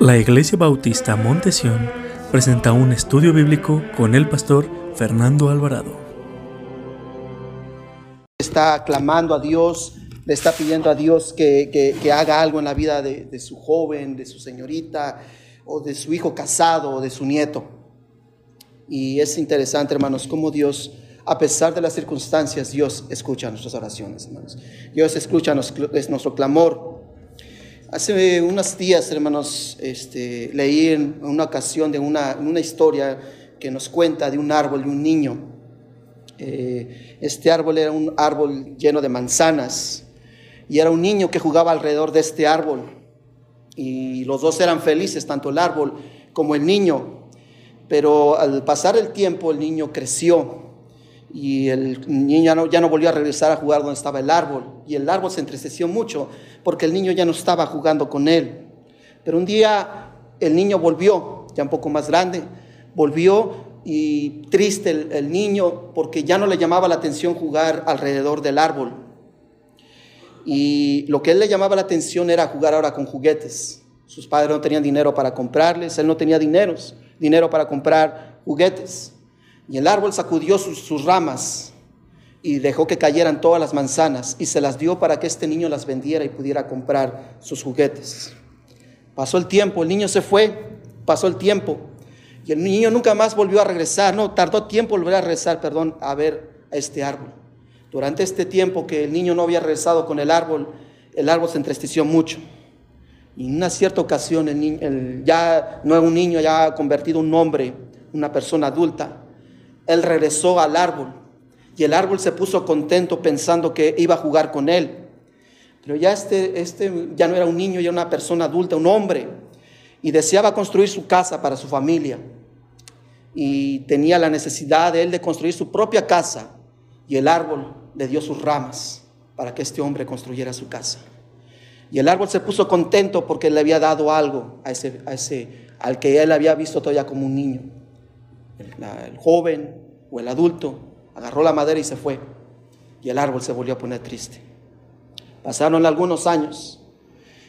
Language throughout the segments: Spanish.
La Iglesia Bautista Montesión presenta un estudio bíblico con el pastor Fernando Alvarado. Está clamando a Dios, le está pidiendo a Dios que, que- haga algo en la vida de, su joven, de su señorita, o de su hijo casado, o de su nieto. Y es interesante, hermanos, cómo Dios, a pesar de las circunstancias, Dios escucha nuestras oraciones, hermanos. Dios escucha es nuestro clamor. Hace unos días, hermanos, este, leí en una ocasión de una, una historia que nos cuenta de un árbol y un niño. Eh, este árbol era un árbol lleno de manzanas y era un niño que jugaba alrededor de este árbol. Y los dos eran felices, tanto el árbol como el niño. Pero al pasar el tiempo, el niño creció y el niño ya no, ya no volvió a regresar a jugar donde estaba el árbol. Y el árbol se entristeció mucho porque el niño ya no estaba jugando con él. Pero un día el niño volvió, ya un poco más grande, volvió y triste el, el niño porque ya no le llamaba la atención jugar alrededor del árbol. Y lo que él le llamaba la atención era jugar ahora con juguetes. Sus padres no tenían dinero para comprarles, él no tenía dineros, dinero para comprar juguetes. Y el árbol sacudió sus, ramas y dejó que cayeran todas las manzanas y se las dio para que este niño las vendiera y pudiera comprar sus juguetes. Pasó el tiempo, el niño se fue, pasó el tiempo y el niño nunca más volvió a regresar, no, tardó tiempo volver a regresar, perdón, a ver a este árbol. Durante este tiempo que el niño no había regresado con el árbol, el árbol se entristeció mucho. Y en una cierta ocasión, el niño, ya no era un niño, ya convertido en un hombre, una persona adulta, él regresó al árbol y el árbol se puso contento pensando que iba a jugar con él. Pero ya este, este ya no era un niño, ya una persona adulta, un hombre, y deseaba construir su casa para su familia. Y tenía la necesidad de él de construir su propia casa, y el árbol le dio sus ramas para que este hombre construyera su casa. Y el árbol se puso contento porque le había dado algo a ese, a ese al que él había visto todavía como un niño. El, joven o el adulto agarró la madera y se fue. Y el árbol se volvió a poner triste. Pasaron algunos años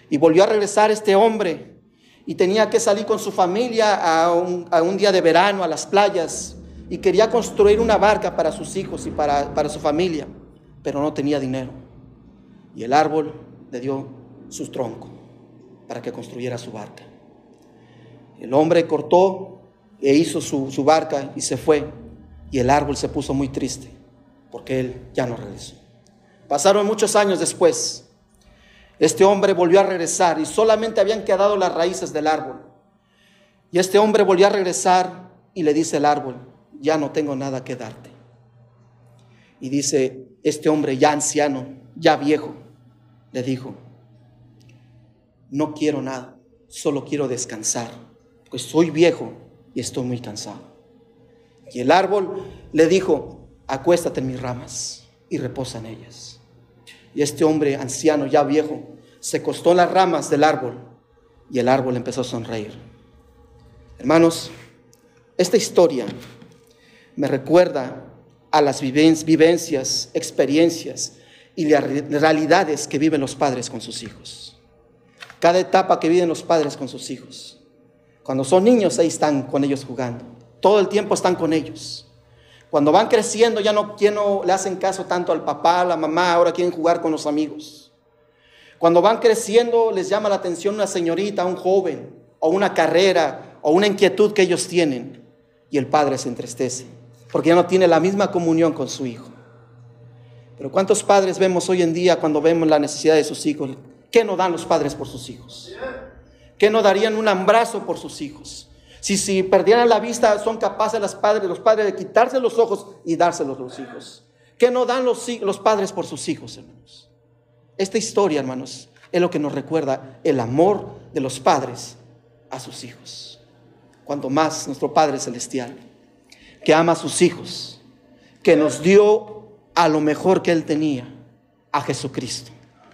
y volvió a regresar este hombre y tenía que salir con su familia a un, a un día de verano a las playas y quería construir una barca para sus hijos y para, para su familia, pero no tenía dinero. Y el árbol le dio su tronco para que construyera su barca. El hombre cortó e hizo su, su barca y se fue. Y el árbol se puso muy triste porque él ya no regresó. Pasaron muchos años después. Este hombre volvió a regresar y solamente habían quedado las raíces del árbol. Y este hombre volvió a regresar y le dice el árbol, ya no tengo nada que darte. Y dice, este hombre ya anciano, ya viejo, le dijo, no quiero nada, solo quiero descansar, pues soy viejo y estoy muy cansado. Y el árbol le dijo, acuéstate en mis ramas y reposa en ellas. Y este hombre anciano, ya viejo, se acostó en las ramas del árbol y el árbol empezó a sonreír. Hermanos, esta historia me recuerda a las viven- vivencias, experiencias y las re- realidades que viven los padres con sus hijos. Cada etapa que viven los padres con sus hijos. Cuando son niños, ahí están con ellos jugando. Todo el tiempo están con ellos. Cuando van creciendo, ya no, le hacen caso tanto al papá, a la mamá, ahora quieren jugar con los amigos. Cuando van creciendo, les llama la atención una señorita, un joven, o una carrera, o una inquietud que ellos tienen. Y el padre se entristece, porque ya no tiene la misma comunión con su hijo. Pero ¿cuántos padres vemos hoy en día cuando vemos la necesidad de sus hijos? ¿Qué no dan los padres por sus hijos? ¿Qué no darían un abrazo por sus hijos? Si, si perdieran la vista, son capaces los padres, los padres de quitarse los ojos y dárselos a los hijos. ¿Qué no dan los, los padres por sus hijos, hermanos? Esta historia, hermanos, es lo que nos recuerda el amor de los padres a sus hijos. Cuanto más nuestro Padre Celestial, que ama a sus hijos, que nos dio a lo mejor que Él tenía, a Jesucristo,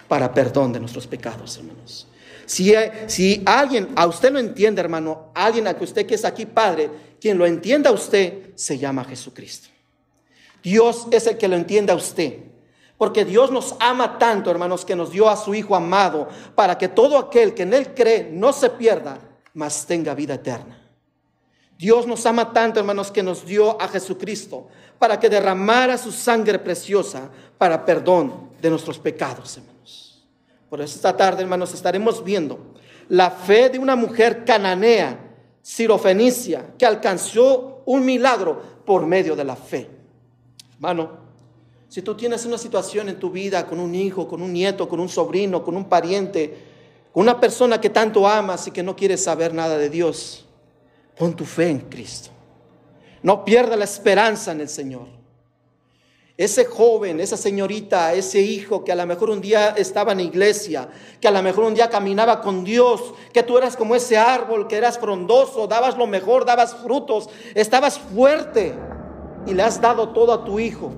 para perdón de nuestros pecados, hermanos. Si, si alguien, a usted lo entiende, hermano, alguien a que usted que es aquí padre, quien lo entienda a usted, se llama Jesucristo. Dios es el que lo entiende a usted. Porque Dios nos ama tanto, hermanos, que nos dio a su Hijo amado para que todo aquel que en Él cree no se pierda, mas tenga vida eterna. Dios nos ama tanto, hermanos, que nos dio a Jesucristo para que derramara su sangre preciosa para perdón de nuestros pecados, hermanos. Por eso esta tarde, hermanos, estaremos viendo la fe de una mujer cananea, sirofenicia, que alcanzó un milagro por medio de la fe. Hermano, si tú tienes una situación en tu vida con un hijo, con un nieto, con un sobrino, con un pariente, con una persona que tanto amas y que no quieres saber nada de Dios, pon tu fe en Cristo. No pierda la esperanza en el Señor. Ese joven, esa señorita, ese hijo que a lo mejor un día estaba en iglesia, que a lo mejor un día caminaba con Dios, que tú eras como ese árbol, que eras frondoso, dabas lo mejor, dabas frutos, estabas fuerte y le has dado todo a tu hijo,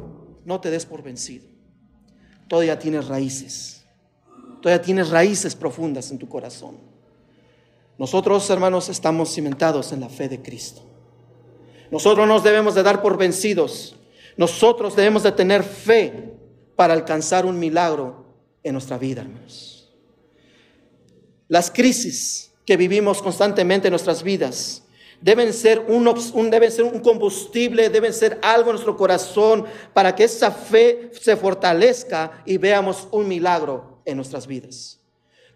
no te des por vencido. Todavía tienes raíces, todavía tienes raíces profundas en tu corazón. Nosotros, hermanos, estamos cimentados en la fe de Cristo. Nosotros nos debemos de dar por vencidos nosotros debemos de tener fe para alcanzar un milagro en nuestra vida, hermanos. Las crisis que vivimos constantemente en nuestras vidas deben ser un, deben ser un combustible, deben ser algo en nuestro corazón para que esa fe se fortalezca y veamos un milagro en nuestras vidas.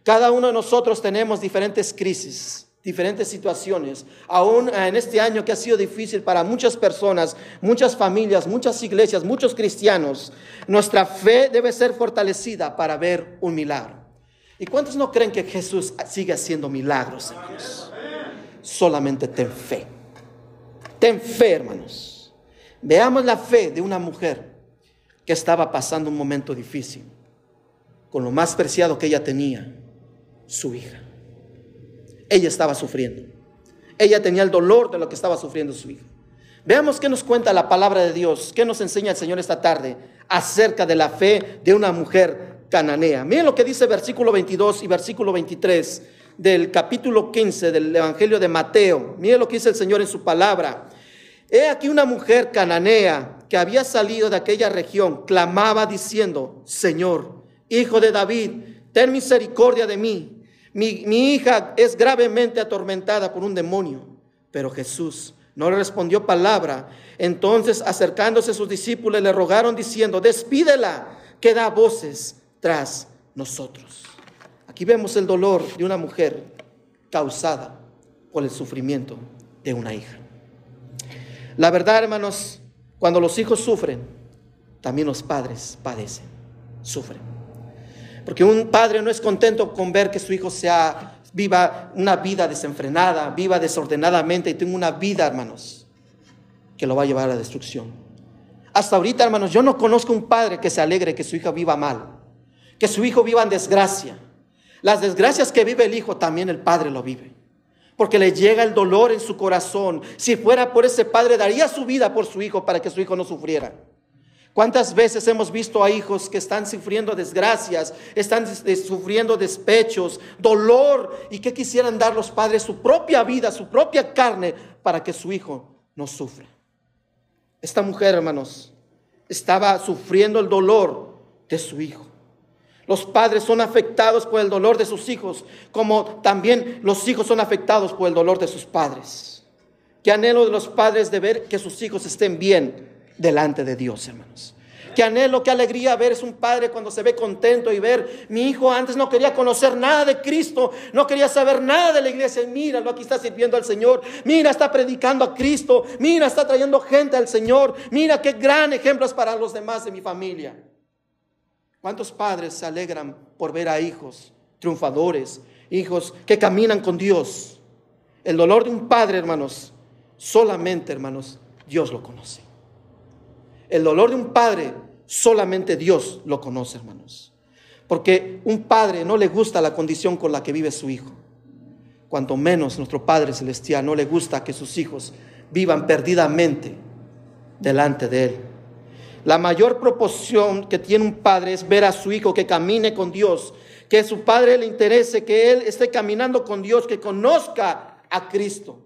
Cada uno de nosotros tenemos diferentes crisis diferentes situaciones, aún en este año que ha sido difícil para muchas personas, muchas familias, muchas iglesias, muchos cristianos, nuestra fe debe ser fortalecida para ver un milagro. ¿Y cuántos no creen que Jesús sigue haciendo milagros, hermanos? Solamente ten fe. Ten fe, hermanos. Veamos la fe de una mujer que estaba pasando un momento difícil, con lo más preciado que ella tenía, su hija ella estaba sufriendo. Ella tenía el dolor de lo que estaba sufriendo su hija. Veamos qué nos cuenta la palabra de Dios, qué nos enseña el Señor esta tarde acerca de la fe de una mujer cananea. Miren lo que dice versículo 22 y versículo 23 del capítulo 15 del Evangelio de Mateo. Miren lo que dice el Señor en su palabra. He aquí una mujer cananea que había salido de aquella región, clamaba diciendo, Señor, hijo de David, ten misericordia de mí mi, hija es gravemente atormentada por un demonio. Pero Jesús no le respondió palabra. Entonces, acercándose a sus discípulos, le rogaron diciendo, despídela, que da voces tras nosotros. Aquí vemos el dolor de una mujer causada por el sufrimiento de una hija. La verdad, hermanos, cuando los hijos sufren, también los padres padecen, sufren. Porque un padre no es contento con ver que su hijo sea, viva una vida desenfrenada, viva desordenadamente y tenga una vida, hermanos, que lo va a llevar a la destrucción. Hasta ahorita, hermanos, yo no conozco un padre que se alegre que su hija viva mal, que su hijo viva en desgracia. Las desgracias que vive el hijo, también el padre lo vive. Porque le llega el dolor en su corazón. Si fuera por ese padre, daría su vida por su hijo para que su hijo no sufriera. ¿Cuántas veces hemos visto a hijos que están sufriendo desgracias, están sufriendo despechos, dolor y que quisieran dar los padres su propia vida, su propia carne para que su hijo no sufra? Esta mujer, hermanos, estaba sufriendo el dolor de su hijo. Los padres son afectados por el dolor de sus hijos, como también los hijos son afectados por el dolor de sus padres. Qué anhelo de los padres de ver que sus hijos estén bien, delante de Dios, hermanos. Qué anhelo, qué alegría ver es un padre cuando se ve contento y ver, mi hijo antes no quería conocer nada de Cristo, no quería saber nada de la iglesia. Míralo, aquí está sirviendo al Señor. Mira, está predicando a Cristo. Mira, está trayendo gente al Señor. Mira qué gran ejemplo es para los demás de mi familia. ¿Cuántos padres se alegran por ver a hijos triunfadores, hijos que caminan con Dios? El dolor de un padre, hermanos, solamente, hermanos, Dios lo conoce. El dolor de un padre solamente Dios lo conoce, hermanos. Porque un padre no le gusta la condición con la que vive su hijo. Cuanto menos nuestro Padre Celestial no le gusta que sus hijos vivan perdidamente delante de Él. La mayor proporción que tiene un padre es ver a su hijo que camine con Dios, que su padre le interese, que él esté caminando con Dios, que conozca a Cristo.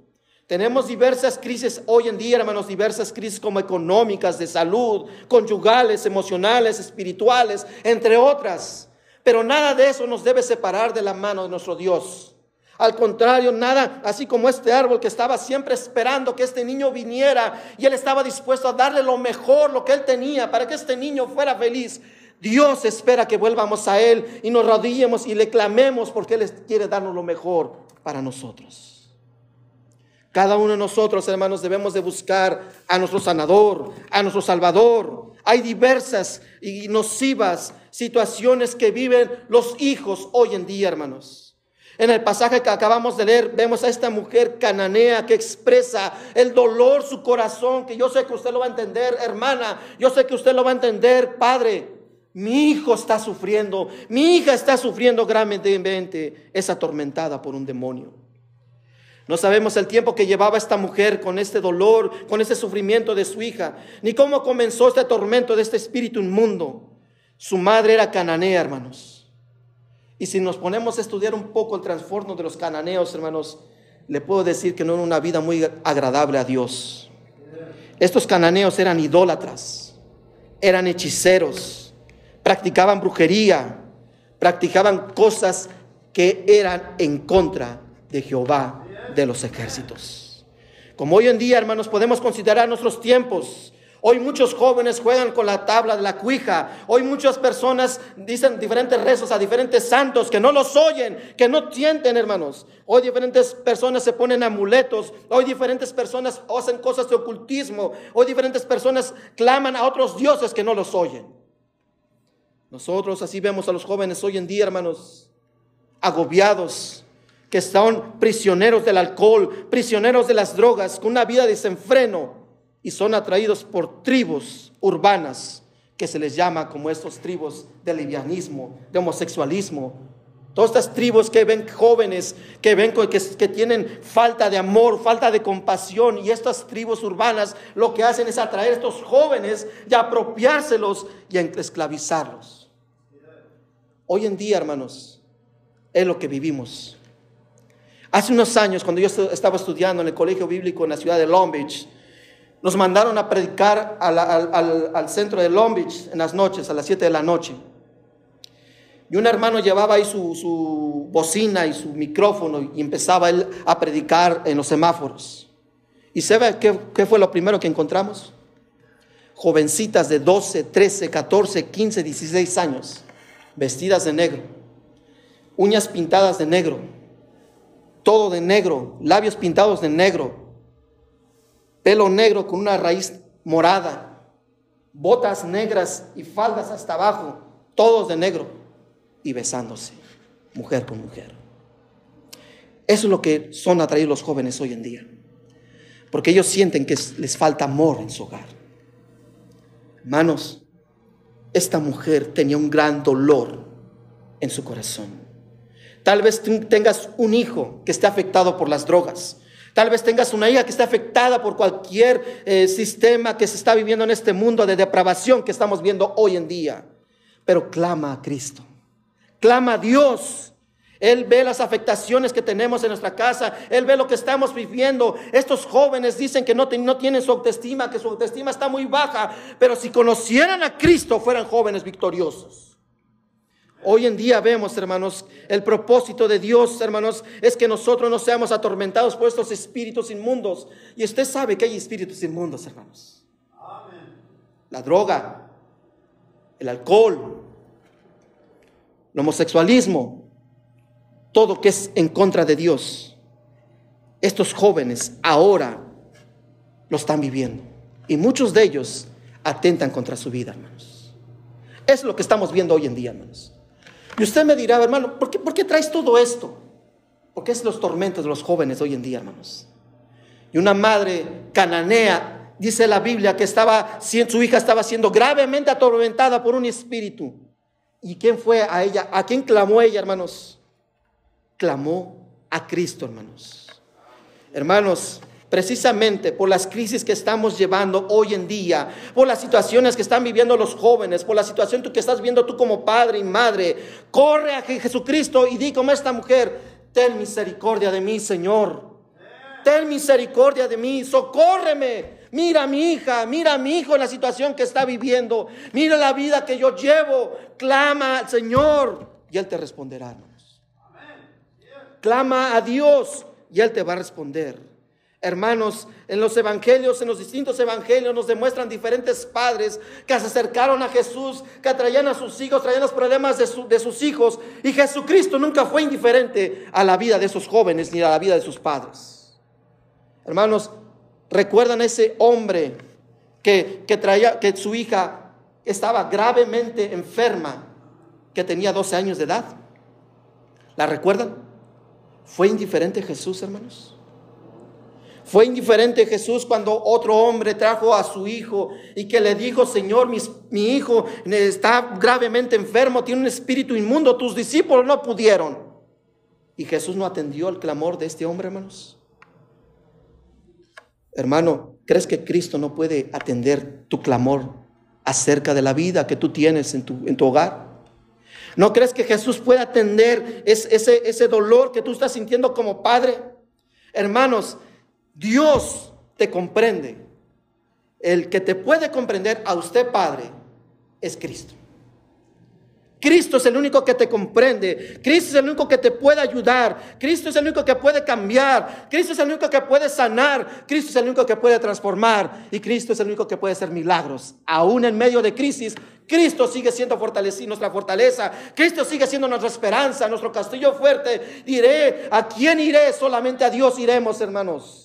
Tenemos diversas crisis hoy en día, hermanos, diversas crisis como económicas, de salud, conyugales, emocionales, espirituales, entre otras. Pero nada de eso nos debe separar de la mano de nuestro Dios. Al contrario, nada, así como este árbol que estaba siempre esperando que este niño viniera y él estaba dispuesto a darle lo mejor, lo que él tenía, para que este niño fuera feliz. Dios espera que vuelvamos a Él y nos rodillemos y le clamemos porque Él quiere darnos lo mejor para nosotros. Cada uno de nosotros, hermanos, debemos de buscar a nuestro sanador, a nuestro salvador. Hay diversas y nocivas situaciones que viven los hijos hoy en día, hermanos. En el pasaje que acabamos de leer, vemos a esta mujer cananea que expresa el dolor, su corazón, que yo sé que usted lo va a entender, hermana, yo sé que usted lo va a entender, padre. Mi hijo está sufriendo, mi hija está sufriendo gravemente, es atormentada por un demonio. No sabemos el tiempo que llevaba esta mujer con este dolor, con este sufrimiento de su hija, ni cómo comenzó este tormento de este espíritu inmundo. Su madre era cananea, hermanos. Y si nos ponemos a estudiar un poco el trastorno de los cananeos, hermanos, le puedo decir que no era una vida muy agradable a Dios. Estos cananeos eran idólatras, eran hechiceros, practicaban brujería, practicaban cosas que eran en contra de Jehová de los ejércitos. Como hoy en día, hermanos, podemos considerar nuestros tiempos Hoy muchos jóvenes juegan con la tabla de la cuija. Hoy muchas personas dicen diferentes rezos a diferentes santos que no los oyen, que no tienten, hermanos. Hoy diferentes personas se ponen amuletos. Hoy diferentes personas hacen cosas de ocultismo. Hoy diferentes personas claman a otros dioses que no los oyen. Nosotros así vemos a los jóvenes hoy en día, hermanos, agobiados, que son prisioneros del alcohol, prisioneros de las drogas, con una vida de desenfreno y son atraídos por tribus urbanas que se les llama como estos tribus de livianismo, de homosexualismo. Todas estas tribus que ven jóvenes, que ven que, que tienen falta de amor, falta de compasión, y estas tribus urbanas lo que hacen es atraer a estos jóvenes y apropiárselos y esclavizarlos. Hoy en día, hermanos, es lo que vivimos. Hace unos años, cuando yo estaba estudiando en el colegio bíblico en la ciudad de Long Beach, nos mandaron a predicar al, centro de Long Beach en las noches, a las 7 de la noche. Y un hermano llevaba ahí su, bocina y su micrófono y empezaba él a predicar en los semáforos. ¿Y sabe qué, qué fue lo primero que encontramos? Jovencitas de 12, 13, 14, 15, 16 años, vestidas de negro, uñas pintadas de negro, todo de negro, labios pintados de negro, pelo negro con una raíz morada, botas negras y faldas hasta abajo, todos de negro, y besándose, mujer con mujer. Eso es lo que son atraídos los jóvenes hoy en día, porque ellos sienten que les falta amor en su hogar. Hermanos, esta mujer tenía un gran dolor en su corazón. Tal vez tengas un hijo que esté afectado por las drogas. Tal vez tengas una hija que está afectada por cualquier eh, sistema que se está viviendo en este mundo de depravación que estamos viendo hoy en día. Pero clama a Cristo. Clama a Dios. Él ve las afectaciones que tenemos en nuestra casa. Él ve lo que estamos viviendo. Estos jóvenes dicen que no, no tienen su autoestima, que su autoestima está muy baja. Pero si conocieran a Cristo, fueran jóvenes victoriosos. Hoy en día vemos, hermanos, el propósito de Dios, hermanos, es que nosotros no seamos atormentados por estos espíritus inmundos. Y usted sabe que hay espíritus inmundos, hermanos. La droga, el alcohol, el homosexualismo, todo que es en contra de Dios. Estos jóvenes ahora lo están viviendo. Y muchos de ellos atentan contra su vida, hermanos. Es lo que estamos viendo hoy en día, hermanos. Y usted me dirá, hermano, ¿por qué, ¿por qué traes todo esto? Porque es los tormentos de los jóvenes hoy en día, hermanos. Y una madre cananea, dice la Biblia, que estaba, su hija estaba siendo gravemente atormentada por un espíritu. ¿Y quién fue a ella? ¿A quién clamó ella, hermanos? Clamó a Cristo, hermanos. Hermanos, precisamente por las crisis que estamos llevando hoy en día, por las situaciones que están viviendo los jóvenes, por la situación que estás viendo tú como padre y madre. Corre a Jesucristo y di como esta mujer, ten misericordia de mí, Señor. Ten misericordia de mí, socórreme. Mira a mi hija, mira a mi hijo en la situación que está viviendo. Mira la vida que yo llevo. Clama al Señor y Él te responderá, clama a Dios y Él te va a responder. Hermanos, en los evangelios, en los distintos evangelios nos demuestran diferentes padres que se acercaron a Jesús, que traían a sus hijos, traían los problemas de, sus hijos. Y Jesucristo nunca fue indiferente a la vida de esos jóvenes ni a la vida de sus padres. Hermanos, ¿recuerdan ese hombre que, que traía, que su hija estaba gravemente enferma, que tenía 12 años de edad? ¿La recuerdan? ¿Fue indiferente Jesús, hermanos? Fue indiferente Jesús cuando otro hombre trajo a su hijo y que le dijo, Señor, mi, hijo está gravemente enfermo, tiene un espíritu inmundo, tus discípulos no pudieron. Y Jesús no atendió el clamor de este hombre, hermanos. Hermano, ¿crees que Cristo no puede atender tu clamor acerca de la vida que tú tienes en tu, en tu hogar? ¿No crees que Jesús puede atender ese, ese, ese dolor que tú estás sintiendo como padre? Hermanos, Dios te comprende. El que te puede comprender a usted, Padre, es Cristo. Cristo es el único que te comprende. Cristo es el único que te puede ayudar. Cristo es el único que puede cambiar. Cristo es el único que puede sanar. Cristo es el único que puede transformar. Y Cristo es el único que puede hacer milagros. Aún en medio de crisis, Cristo sigue siendo fortalecido, nuestra fortaleza. Cristo sigue siendo nuestra esperanza, nuestro castillo fuerte. Diré, ¿a quién iré? Solamente a Dios iremos, hermanos.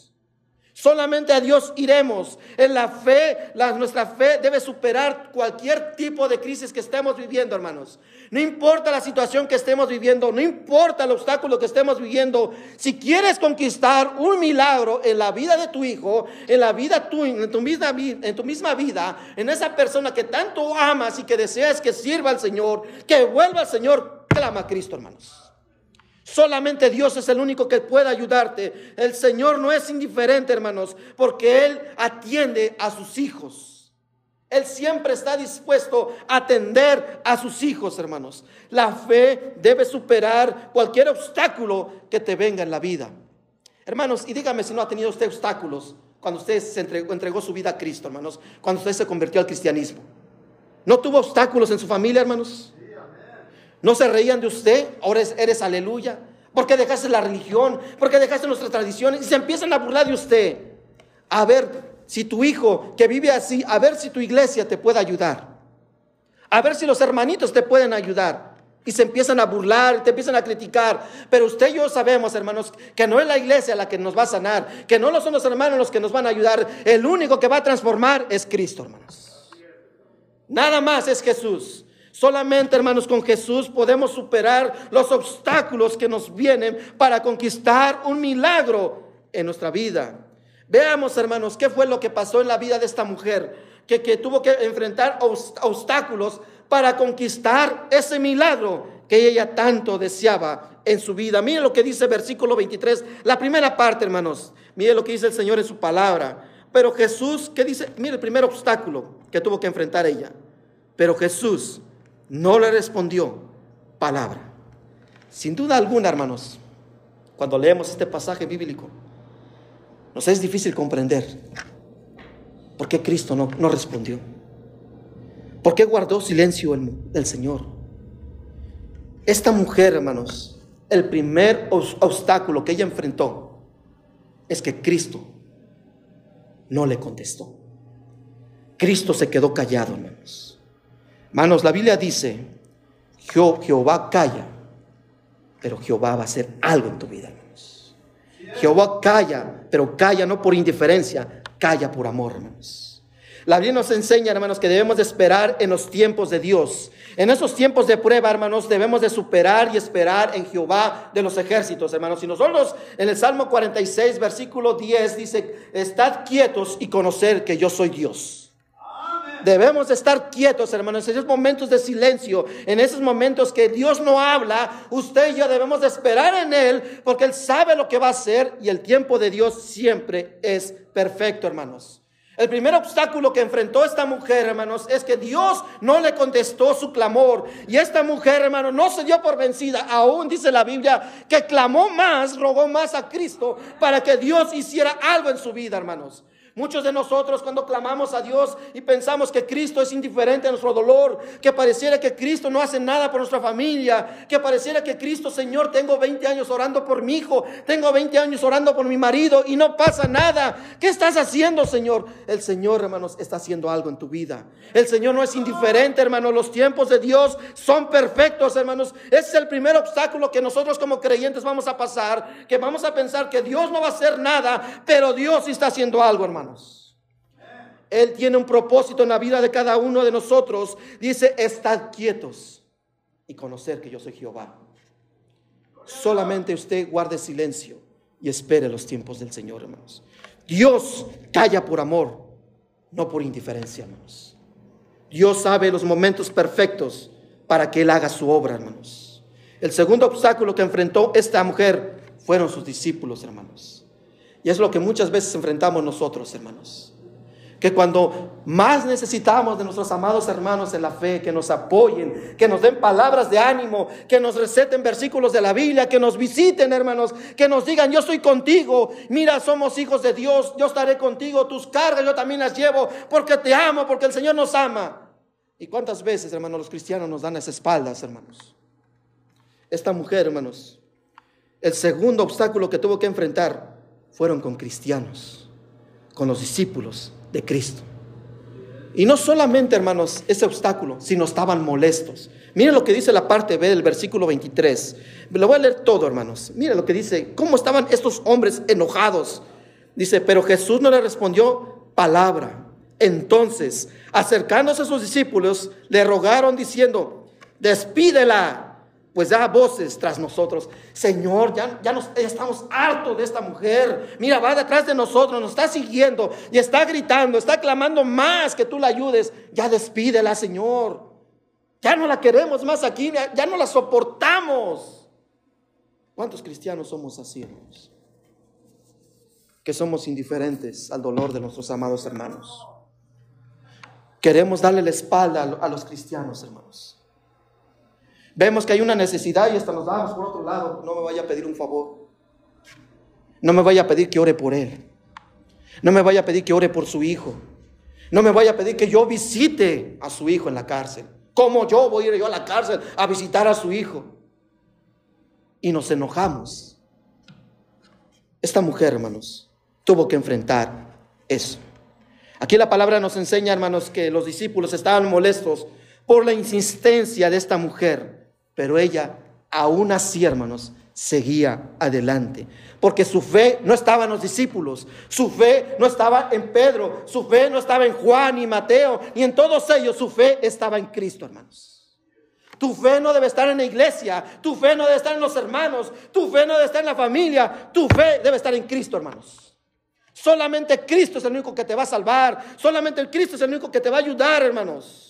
Solamente a Dios iremos. En la fe, la, nuestra fe debe superar cualquier tipo de crisis que estemos viviendo, hermanos. No importa la situación que estemos viviendo, no importa el obstáculo que estemos viviendo. Si quieres conquistar un milagro en la vida de tu hijo, en la vida tu, en tu misma, en tu misma vida, en esa persona que tanto amas y que deseas que sirva al Señor, que vuelva al Señor, clama a Cristo, hermanos. Solamente Dios es el único que puede ayudarte. El Señor no es indiferente, hermanos, porque Él atiende a sus hijos. Él siempre está dispuesto a atender a sus hijos, hermanos. La fe debe superar cualquier obstáculo que te venga en la vida. Hermanos, y dígame si no ha tenido usted obstáculos cuando usted se entregó, entregó su vida a Cristo, hermanos, cuando usted se convirtió al cristianismo. ¿No tuvo obstáculos en su familia, hermanos? ¿No se reían de usted? Ahora eres, aleluya. ¿Por qué dejaste la religión? ¿Por qué dejaste nuestras tradiciones? Y se empiezan a burlar de usted. A ver si tu hijo que vive así, a ver si tu iglesia te puede ayudar. A ver si los hermanitos te pueden ayudar. Y se empiezan a burlar, te empiezan a criticar. Pero usted y yo sabemos, hermanos, que no es la iglesia la que nos va a sanar, que no son los hermanos los que nos van a ayudar. El único que va a transformar es Cristo, hermanos. Nada más es Jesús. Solamente, hermanos, con Jesús podemos superar los obstáculos que nos vienen para conquistar un milagro en nuestra vida. Veamos, hermanos, qué fue lo que pasó en la vida de esta mujer, que, tuvo que enfrentar obstáculos para conquistar ese milagro que ella tanto deseaba en su vida. Mire lo que dice versículo 23, la primera parte, hermanos. Mire lo que dice el Señor en su palabra. Pero Jesús, ¿qué dice? Mire el primer obstáculo que tuvo que enfrentar ella. Pero Jesús no le respondió palabra. Sin duda alguna, hermanos, cuando leemos este pasaje bíblico, nos es difícil comprender por qué Cristo no, no respondió. ¿Por qué guardó silencio el, el Señor? Esta mujer, hermanos, el primer obstáculo que ella enfrentó es que Cristo no le contestó. Cristo se quedó callado, hermanos. Manos, la Biblia dice, Jehová calla, pero Jehová va a hacer algo en tu vida, hermanos. Jehová calla, pero calla no por indiferencia, calla por amor, hermanos. La Biblia nos enseña, hermanos, que debemos de esperar en los tiempos de Dios. En esos tiempos de prueba, hermanos, debemos de superar y esperar en Jehová de los ejércitos, hermanos. Y nosotros en el Salmo 46, versículo 10 dice, estad quietos y conocer que yo soy Dios. Debemos estar quietos, hermanos, en esos momentos de silencio, en esos momentos que Dios no habla, usted y yo debemos de esperar en Él, porque Él sabe lo que va a hacer y el tiempo de Dios siempre es perfecto, hermanos. El primer obstáculo que enfrentó esta mujer, hermanos, es que Dios no le contestó su clamor. Y esta mujer, hermano, no se dio por vencida. Aún dice la Biblia que clamó más, rogó más a Cristo para que Dios hiciera algo en su vida, hermanos. Muchos de nosotros cuando clamamos a Dios y pensamos que Cristo es indiferente a nuestro dolor, que pareciera que Cristo no hace nada por nuestra familia, que pareciera que Cristo, Señor, tengo 20 años orando por mi hijo, tengo 20 años orando por mi marido y no pasa nada. ¿Qué estás haciendo, Señor? El Señor, hermanos, está haciendo algo en tu vida. El Señor no es indiferente, hermanos. Los tiempos de Dios son perfectos, hermanos. Ese es el primer obstáculo que nosotros como creyentes vamos a pasar, que vamos a pensar que Dios no va a hacer nada, pero Dios está haciendo algo, hermano. Él tiene un propósito en la vida de cada uno de nosotros. Dice, estad quietos y conocer que yo soy Jehová. Solamente usted guarde silencio y espere los tiempos del Señor, hermanos. Dios calla por amor, no por indiferencia, hermanos. Dios sabe los momentos perfectos para que Él haga su obra, hermanos. El segundo obstáculo que enfrentó esta mujer fueron sus discípulos, hermanos. Y es lo que muchas veces enfrentamos nosotros, hermanos. Que cuando más necesitamos de nuestros amados hermanos en la fe, que nos apoyen, que nos den palabras de ánimo, que nos receten versículos de la Biblia, que nos visiten, hermanos, que nos digan, yo estoy contigo, mira, somos hijos de Dios, yo estaré contigo, tus cargas yo también las llevo, porque te amo, porque el Señor nos ama. ¿Y cuántas veces, hermanos, los cristianos nos dan esas espaldas, hermanos? Esta mujer, hermanos, el segundo obstáculo que tuvo que enfrentar fueron con cristianos, con los discípulos de Cristo. Y no solamente, hermanos, ese obstáculo, sino estaban molestos. Miren lo que dice la parte B del versículo 23. Lo voy a leer todo, hermanos. Miren lo que dice, cómo estaban estos hombres enojados. Dice, pero Jesús no le respondió palabra. Entonces, acercándose a sus discípulos, le rogaron diciendo, despídela pues da voces tras nosotros. Señor, ya, ya, nos, estamos hartos de esta mujer. Mira, va detrás de nosotros, nos está siguiendo y está gritando, está clamando más que tú la ayudes. Ya despídela, Señor. Ya no la queremos más aquí, ya no la soportamos. ¿Cuántos cristianos somos así, hermanos? Que somos indiferentes al dolor de nuestros amados hermanos. Queremos darle la espalda a los cristianos, hermanos. Vemos que hay una necesidad y hasta nos damos por otro lado. No me vaya a pedir un favor. No me vaya a pedir que ore por él. No me vaya a pedir que ore por su hijo. No me vaya a pedir que yo visite a su hijo en la cárcel. ¿Cómo yo voy a ir yo a la cárcel a visitar a su hijo? Y nos enojamos. Esta mujer, hermanos, tuvo que enfrentar eso. Aquí la palabra nos enseña, hermanos, que los discípulos estaban molestos por la insistencia de esta mujer pero ella, aún así, hermanos, seguía adelante. Porque su fe no estaba en los discípulos, su fe no estaba en Pedro, su fe no estaba en Juan y Mateo, y en todos ellos su fe estaba en Cristo, hermanos. Tu fe no debe estar en la iglesia, tu fe no debe estar en los hermanos, tu fe no debe estar en la familia, tu fe debe estar en Cristo, hermanos. Solamente Cristo es el único que te va a salvar, solamente el Cristo es el único que te va a ayudar, hermanos.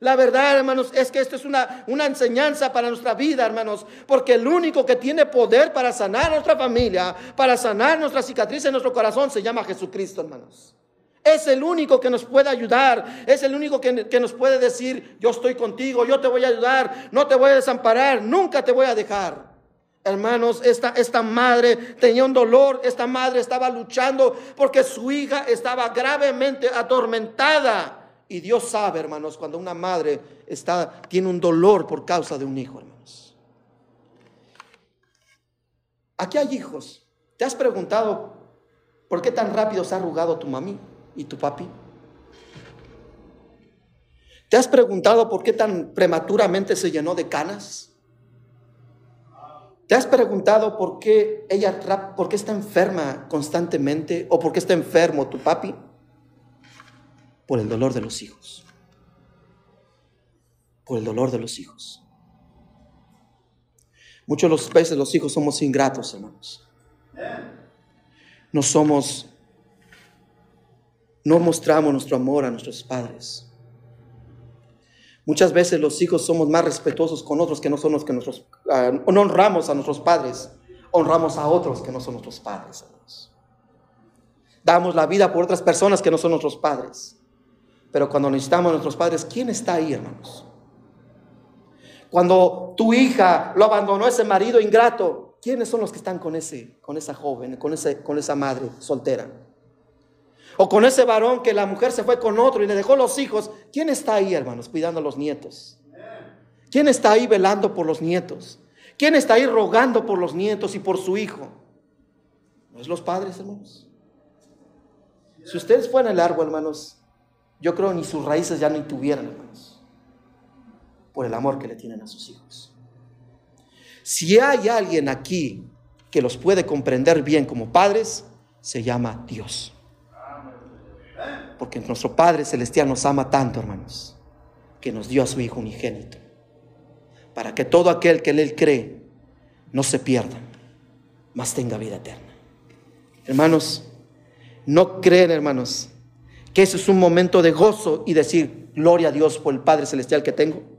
La verdad, hermanos, es que esto es una, una enseñanza para nuestra vida, hermanos, porque el único que tiene poder para sanar nuestra familia, para sanar nuestra cicatriz en nuestro corazón, se llama Jesucristo, hermanos. Es el único que nos puede ayudar, es el único que, que nos puede decir, yo estoy contigo, yo te voy a ayudar, no te voy a desamparar, nunca te voy a dejar. Hermanos, esta, esta madre tenía un dolor, esta madre estaba luchando porque su hija estaba gravemente atormentada. Y Dios sabe, hermanos, cuando una madre está, tiene un dolor por causa de un hijo, hermanos. Aquí hay hijos. ¿Te has preguntado por qué tan rápido se ha arrugado tu mami y tu papi? ¿Te has preguntado por qué tan prematuramente se llenó de canas? ¿Te has preguntado por qué ella por qué está enferma constantemente o por qué está enfermo tu papi? Por el dolor de los hijos. Por el dolor de los hijos. Muchos los veces los hijos somos ingratos, hermanos. No somos, no mostramos nuestro amor a nuestros padres. Muchas veces los hijos somos más respetuosos con otros que no son los que nosotros, ah, no honramos a nuestros padres, honramos a otros que no son nuestros padres, hermanos. Damos la vida por otras personas que no son nuestros padres. Pero cuando necesitamos a nuestros padres, ¿quién está ahí, hermanos? Cuando tu hija lo abandonó ese marido ingrato, ¿quiénes son los que están con ese, con esa joven, con ese, con esa madre soltera? O con ese varón que la mujer se fue con otro y le dejó los hijos. ¿Quién está ahí, hermanos, cuidando a los nietos? ¿Quién está ahí velando por los nietos? ¿Quién está ahí rogando por los nietos y por su hijo? ¿No es los padres, hermanos? Si ustedes fueran el árbol, hermanos, yo creo ni sus raíces ya ni tuvieran, hermanos, por el amor que le tienen a sus hijos. Si hay alguien aquí que los puede comprender bien como padres, se llama Dios. Porque nuestro Padre Celestial nos ama tanto, hermanos, que nos dio a su Hijo unigénito, para que todo aquel que en Él cree no se pierda, mas tenga vida eterna. Hermanos, no creen, hermanos, que ese es un momento de gozo y decir, gloria a Dios por el Padre Celestial que tengo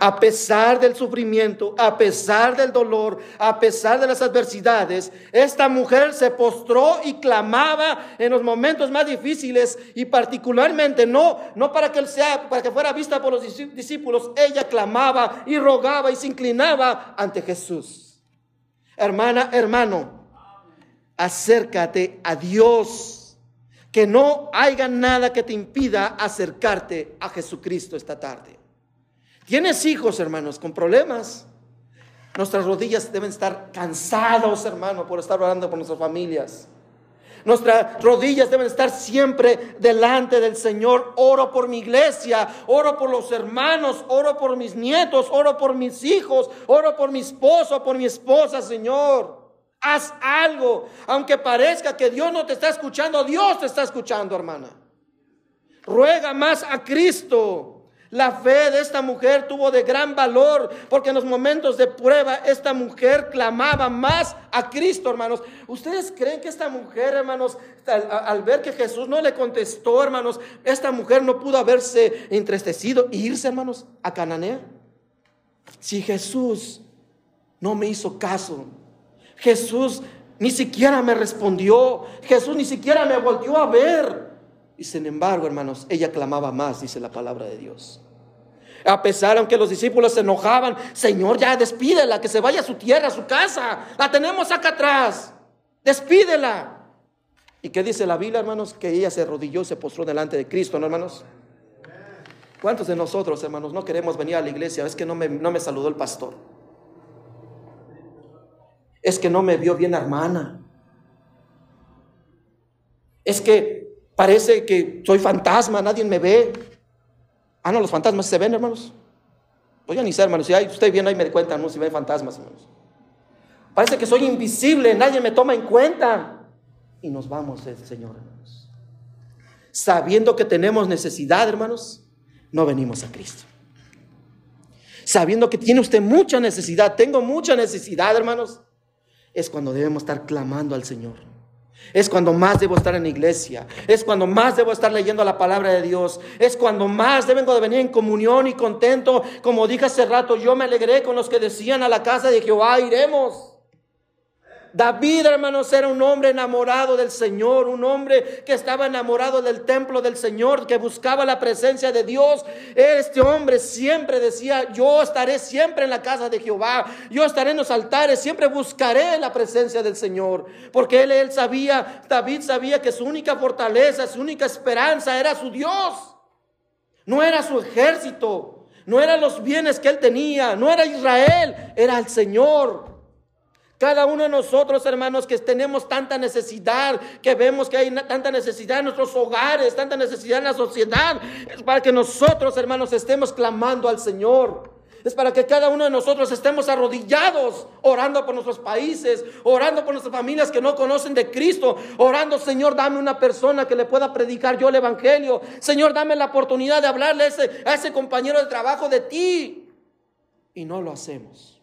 a pesar del sufrimiento, a pesar del dolor, a pesar de las adversidades, esta mujer se postró y clamaba en los momentos más difíciles y particularmente no no para que él sea para que fuera vista por los discípulos, ella clamaba y rogaba y se inclinaba ante Jesús. Hermana, hermano, acércate a Dios. Que no haya nada que te impida acercarte a Jesucristo esta tarde. Tienes hijos, hermanos, con problemas. Nuestras rodillas deben estar cansados, hermano, por estar orando por nuestras familias. Nuestras rodillas deben estar siempre delante del Señor. Oro por mi iglesia, oro por los hermanos, oro por mis nietos, oro por mis hijos, oro por mi esposo, por mi esposa, Señor. Haz algo, aunque parezca que Dios no te está escuchando, Dios te está escuchando, hermana. Ruega más a Cristo. La fe de esta mujer tuvo de gran valor porque en los momentos de prueba esta mujer clamaba más a Cristo, hermanos. ¿Ustedes creen que esta mujer, hermanos, al, ver que Jesús no le contestó, hermanos, esta mujer no pudo haberse entristecido e irse, hermanos, a Cananea? Si Jesús no me hizo caso, Jesús ni siquiera me respondió, Jesús ni siquiera me volvió a ver. Y sin embargo, hermanos, ella clamaba más, dice la palabra de Dios. A pesar, aunque los discípulos se enojaban, Señor, ya despídela, que se vaya a su tierra, a su casa. La tenemos acá atrás. Despídela. ¿Y qué dice la Biblia, hermanos? Que ella se arrodilló y se postró delante de Cristo, ¿no, hermanos? ¿Cuántos de nosotros, hermanos, no queremos venir a la iglesia? Es que no me, no me saludó el pastor. Es que no me vio bien hermana. Es que Parece que soy fantasma, nadie me ve. Ah, no, los fantasmas se ven, hermanos. Pues ya ni sé, hermanos. Si hay, usted viene ahí me cuenta, ¿no? Si ven fantasmas, hermanos. Parece que soy invisible, nadie me toma en cuenta. Y nos vamos Señor, hermanos. Sabiendo que tenemos necesidad, hermanos, no venimos a Cristo. Sabiendo que tiene usted mucha necesidad, tengo mucha necesidad, hermanos, es cuando debemos estar clamando al Señor. Es cuando más debo estar en la iglesia. Es cuando más debo estar leyendo la palabra de Dios. Es cuando más debo de venir en comunión y contento. Como dije hace rato, yo me alegré con los que decían a la casa de Jehová, iremos. David, hermanos, era un hombre enamorado del Señor, un hombre que estaba enamorado del templo del Señor, que buscaba la presencia de Dios. Este hombre siempre decía, yo estaré siempre en la casa de Jehová, yo estaré en los altares, siempre buscaré la presencia del Señor, porque él, él sabía, David sabía que su única fortaleza, su única esperanza era su Dios, no era su ejército, no eran los bienes que él tenía, no era Israel, era el Señor. Cada uno de nosotros, hermanos, que tenemos tanta necesidad, que vemos que hay tanta necesidad en nuestros hogares, tanta necesidad en la sociedad, es para que nosotros, hermanos, estemos clamando al Señor. Es para que cada uno de nosotros estemos arrodillados, orando por nuestros países, orando por nuestras familias que no conocen de Cristo, orando, Señor, dame una persona que le pueda predicar yo el Evangelio. Señor, dame la oportunidad de hablarle a ese, a ese compañero de trabajo de ti. Y no lo hacemos.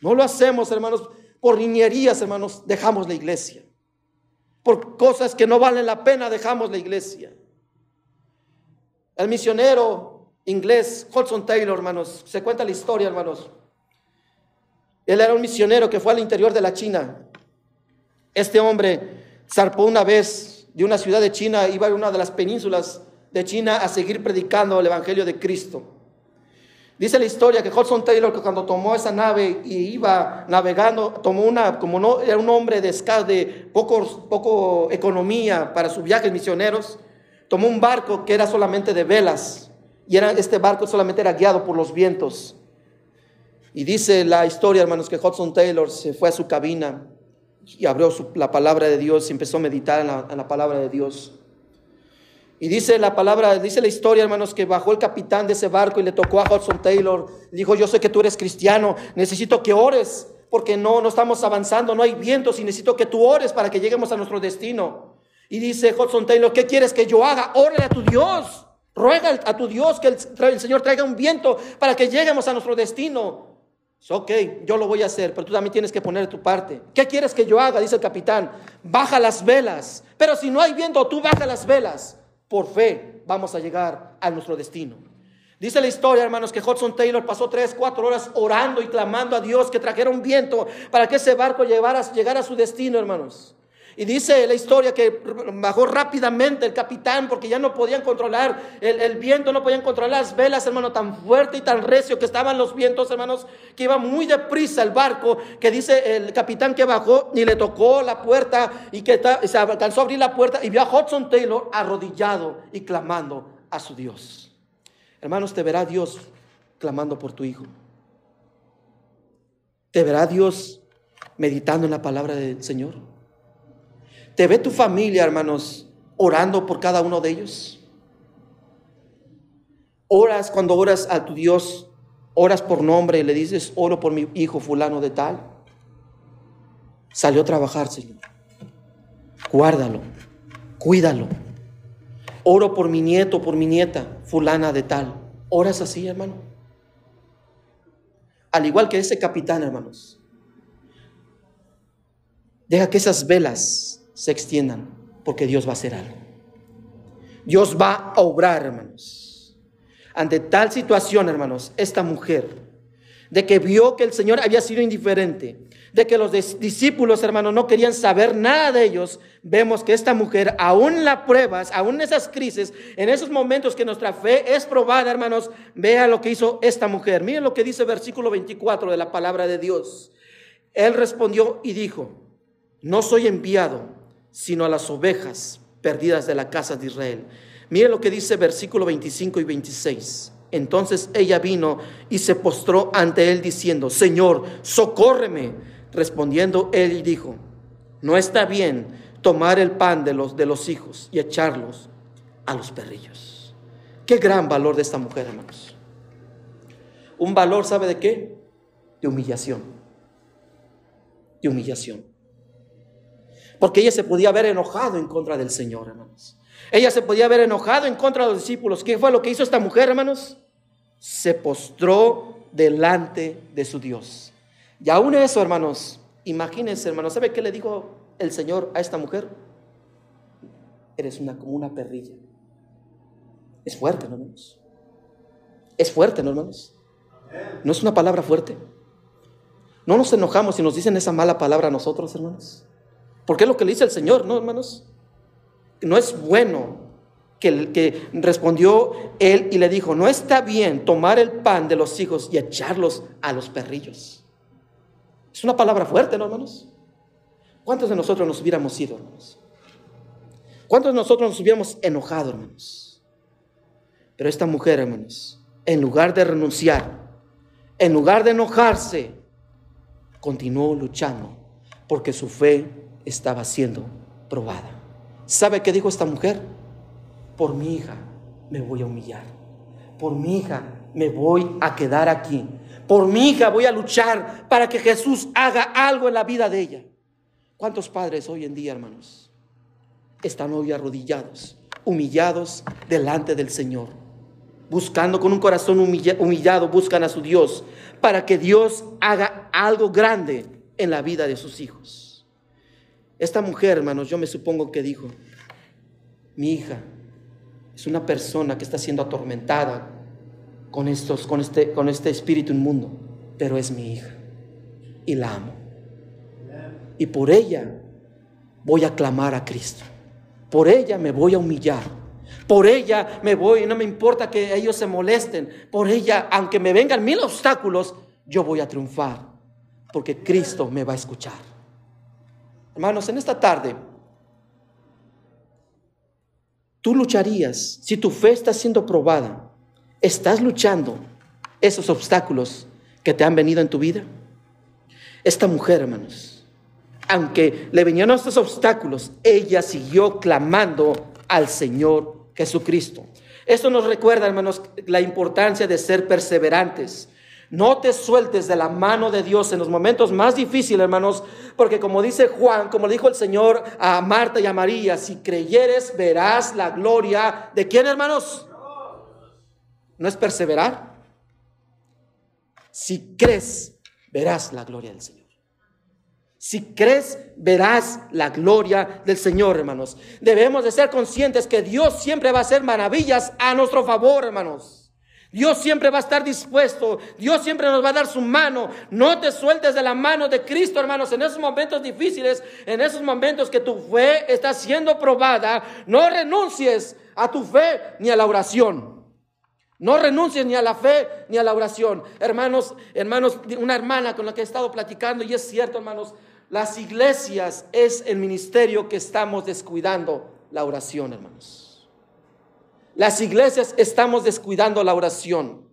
No lo hacemos, hermanos, por niñerías, hermanos, dejamos la iglesia. Por cosas que no valen la pena, dejamos la iglesia. El misionero inglés Hudson Taylor, hermanos, se cuenta la historia, hermanos. Él era un misionero que fue al interior de la China. Este hombre zarpó una vez de una ciudad de China, iba a una de las penínsulas de China a seguir predicando el Evangelio de Cristo. Dice la historia que Hudson Taylor que cuando tomó esa nave y iba navegando, tomó una, como no era un hombre de, de poco, poco economía para sus viajes misioneros, tomó un barco que era solamente de velas y era, este barco solamente era guiado por los vientos. Y dice la historia, hermanos, que Hudson Taylor se fue a su cabina y abrió la palabra de Dios y empezó a meditar en la, en la palabra de Dios. Y dice la palabra, dice la historia, hermanos, que bajó el capitán de ese barco y le tocó a Hudson Taylor. Dijo, yo sé que tú eres cristiano, necesito que ores, porque no, no estamos avanzando, no hay vientos y necesito que tú ores para que lleguemos a nuestro destino. Y dice Hudson Taylor, ¿qué quieres que yo haga? Órale a tu Dios, ruega a tu Dios que el, el Señor traiga un viento para que lleguemos a nuestro destino. Ok, yo lo voy a hacer, pero tú también tienes que poner tu parte. ¿Qué quieres que yo haga? Dice el capitán. Baja las velas. Pero si no hay viento, tú baja las velas por fe vamos a llegar a nuestro destino. Dice la historia, hermanos, que Hudson Taylor pasó tres, cuatro horas orando y clamando a Dios que trajera un viento para que ese barco llegara, llegara a su destino, hermanos. Y dice la historia que bajó rápidamente el capitán porque ya no podían controlar el, viento, no podían controlar las velas, hermano, tan fuerte y tan recio que estaban los vientos, hermanos, que iba muy deprisa el barco, que dice el capitán que bajó ni le tocó la puerta y que se alcanzó a abrir la puerta y vio a Hudson Taylor arrodillado y clamando a su Dios. Hermanos, te verá Dios clamando por tu hijo. Te verá Dios meditando en la palabra del Señor. ¿Te ve tu familia, hermanos, orando por cada uno de ellos? Oras cuando oras a tu Dios, oras por nombre y le dices, oro por mi hijo fulano de tal. Salió a trabajar, Señor. Guárdalo, cuídalo. Oro por mi nieto, por mi nieta, fulana de tal. ¿Oras así, hermano? Al igual que ese capitán, hermanos. Deja que esas velas se extiendan, porque Dios va a hacer algo. Dios va a obrar, hermanos. Ante tal situación, hermanos, esta mujer, de que vio que el Señor había sido indiferente, de que los discípulos, hermanos, no querían saber nada de ellos, vemos que esta mujer, aún las pruebas, aún en esas crisis, en esos momentos que nuestra fe es probada, hermanos, vea lo que hizo esta mujer. Miren lo que dice el versículo 24 de la palabra de Dios. Él respondió y dijo, no soy enviado sino a las ovejas perdidas de la casa de Israel. Mire lo que dice versículo 25 y 26. Entonces ella vino y se postró ante él diciendo, Señor, socórreme. Respondiendo él dijo, no está bien tomar el pan de los, de los hijos y echarlos a los perrillos. Qué gran valor de esta mujer, hermanos. Un valor, ¿sabe de qué? De humillación. De humillación. Porque ella se podía haber enojado en contra del Señor, hermanos. Ella se podía haber enojado en contra de los discípulos. ¿Qué fue lo que hizo esta mujer, hermanos? Se postró delante de su Dios. Y aún eso, hermanos, imagínense, hermanos, ¿sabe qué le dijo el Señor a esta mujer? Eres una como una perrilla. Es fuerte, ¿no, hermanos? Es fuerte, ¿no, hermanos? No es una palabra fuerte. No nos enojamos si nos dicen esa mala palabra a nosotros, hermanos. Porque es lo que le dice el Señor, ¿no, hermanos? No es bueno que, respondió él y le dijo, no está bien tomar el pan de los hijos y echarlos a los perrillos. Es una palabra fuerte, ¿no, hermanos? ¿Cuántos de nosotros nos hubiéramos ido, hermanos? ¿Cuántos de nosotros nos hubiéramos enojado, hermanos? Pero esta mujer, hermanos, en lugar de renunciar, en lugar de enojarse, continuó luchando porque su fe estaba siendo probada. ¿Sabe qué dijo esta mujer? Por mi hija me voy a humillar. Por mi hija me voy a quedar aquí. Por mi hija voy a luchar para que Jesús haga algo en la vida de ella. ¿Cuántos padres hoy en día, hermanos, están hoy arrodillados, humillados delante del Señor? Buscando con un corazón humillado, buscan a su Dios para que Dios haga algo grande en la vida de sus hijos. Esta mujer, hermanos, yo me supongo que dijo, mi hija es una persona que está siendo atormentada con, estos, con, este, con este espíritu inmundo, pero es mi hija y la amo. Y por ella voy a clamar a Cristo. Por ella me voy a humillar. Por ella me voy no me importa que ellos se molesten. Por ella, aunque me vengan mil obstáculos, yo voy a triunfar. Porque Cristo me va a escuchar. Hermanos, en esta tarde, tú lucharías si tu fe está siendo probada. ¿Estás luchando esos obstáculos que te han venido en tu vida? Esta mujer, hermanos, aunque le vinieron estos obstáculos, ella siguió clamando al Señor Jesucristo. Esto nos recuerda, hermanos, la importancia de ser perseverantes. No te sueltes de la mano de Dios en los momentos más difíciles, hermanos, porque como dice Juan, como dijo el Señor a Marta y a María, si creyeres verás la gloria de quién, hermanos? ¿No es perseverar? Si crees, verás la gloria del Señor. Si crees, verás la gloria del Señor, hermanos. Debemos de ser conscientes que Dios siempre va a hacer maravillas a nuestro favor, hermanos. Dios siempre va a estar dispuesto. Dios siempre nos va a dar su mano. No te sueltes de la mano de Cristo, hermanos, en esos momentos difíciles, en esos momentos que tu fe está siendo probada. No renuncies a tu fe ni a la oración. No renuncies ni a la fe ni a la oración. Hermanos, hermanos, una hermana con la que he estado platicando, y es cierto, hermanos, las iglesias es el ministerio que estamos descuidando la oración, hermanos. Las iglesias estamos descuidando la oración.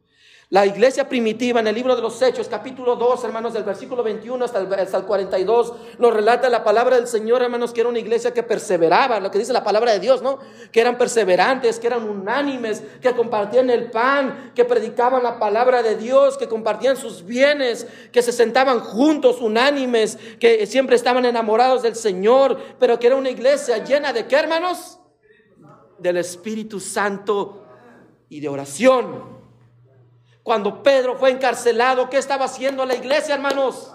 La iglesia primitiva en el libro de los Hechos, capítulo 2, hermanos, del versículo 21 hasta el, 42, nos relata la palabra del Señor, hermanos, que era una iglesia que perseveraba, lo que dice la palabra de Dios, ¿no? Que eran perseverantes, que eran unánimes, que compartían el pan, que predicaban la palabra de Dios, que compartían sus bienes, que se sentaban juntos, unánimes, que siempre estaban enamorados del Señor, pero que era una iglesia llena de qué, hermanos? Del Espíritu Santo y de oración. Cuando Pedro fue encarcelado, ¿qué estaba haciendo la iglesia, hermanos?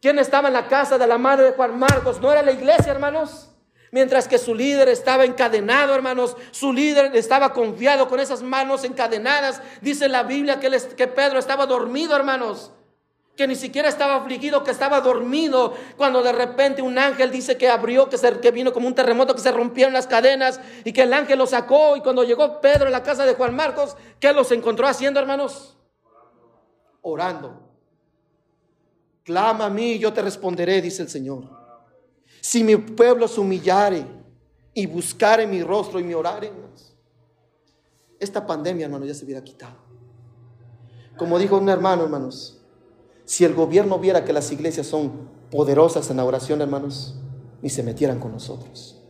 ¿Quién estaba en la casa de la madre de Juan Marcos? ¿No era la iglesia, hermanos? Mientras que su líder estaba encadenado, hermanos, su líder estaba confiado con esas manos encadenadas. Dice la Biblia que, que Pedro estaba dormido, hermanos que ni siquiera estaba afligido, que estaba dormido, cuando de repente un ángel dice que abrió, que, se, que vino como un terremoto, que se rompieron las cadenas y que el ángel lo sacó. Y cuando llegó Pedro a la casa de Juan Marcos, ¿qué los encontró haciendo, hermanos? Orando. Clama a mí, yo te responderé, dice el Señor. Si mi pueblo se humillare y buscare mi rostro y me orare, esta pandemia, hermano, ya se hubiera quitado. Como dijo un hermano, hermanos, si el gobierno viera que las iglesias son poderosas en la oración, hermanos, ni se metieran con nosotros.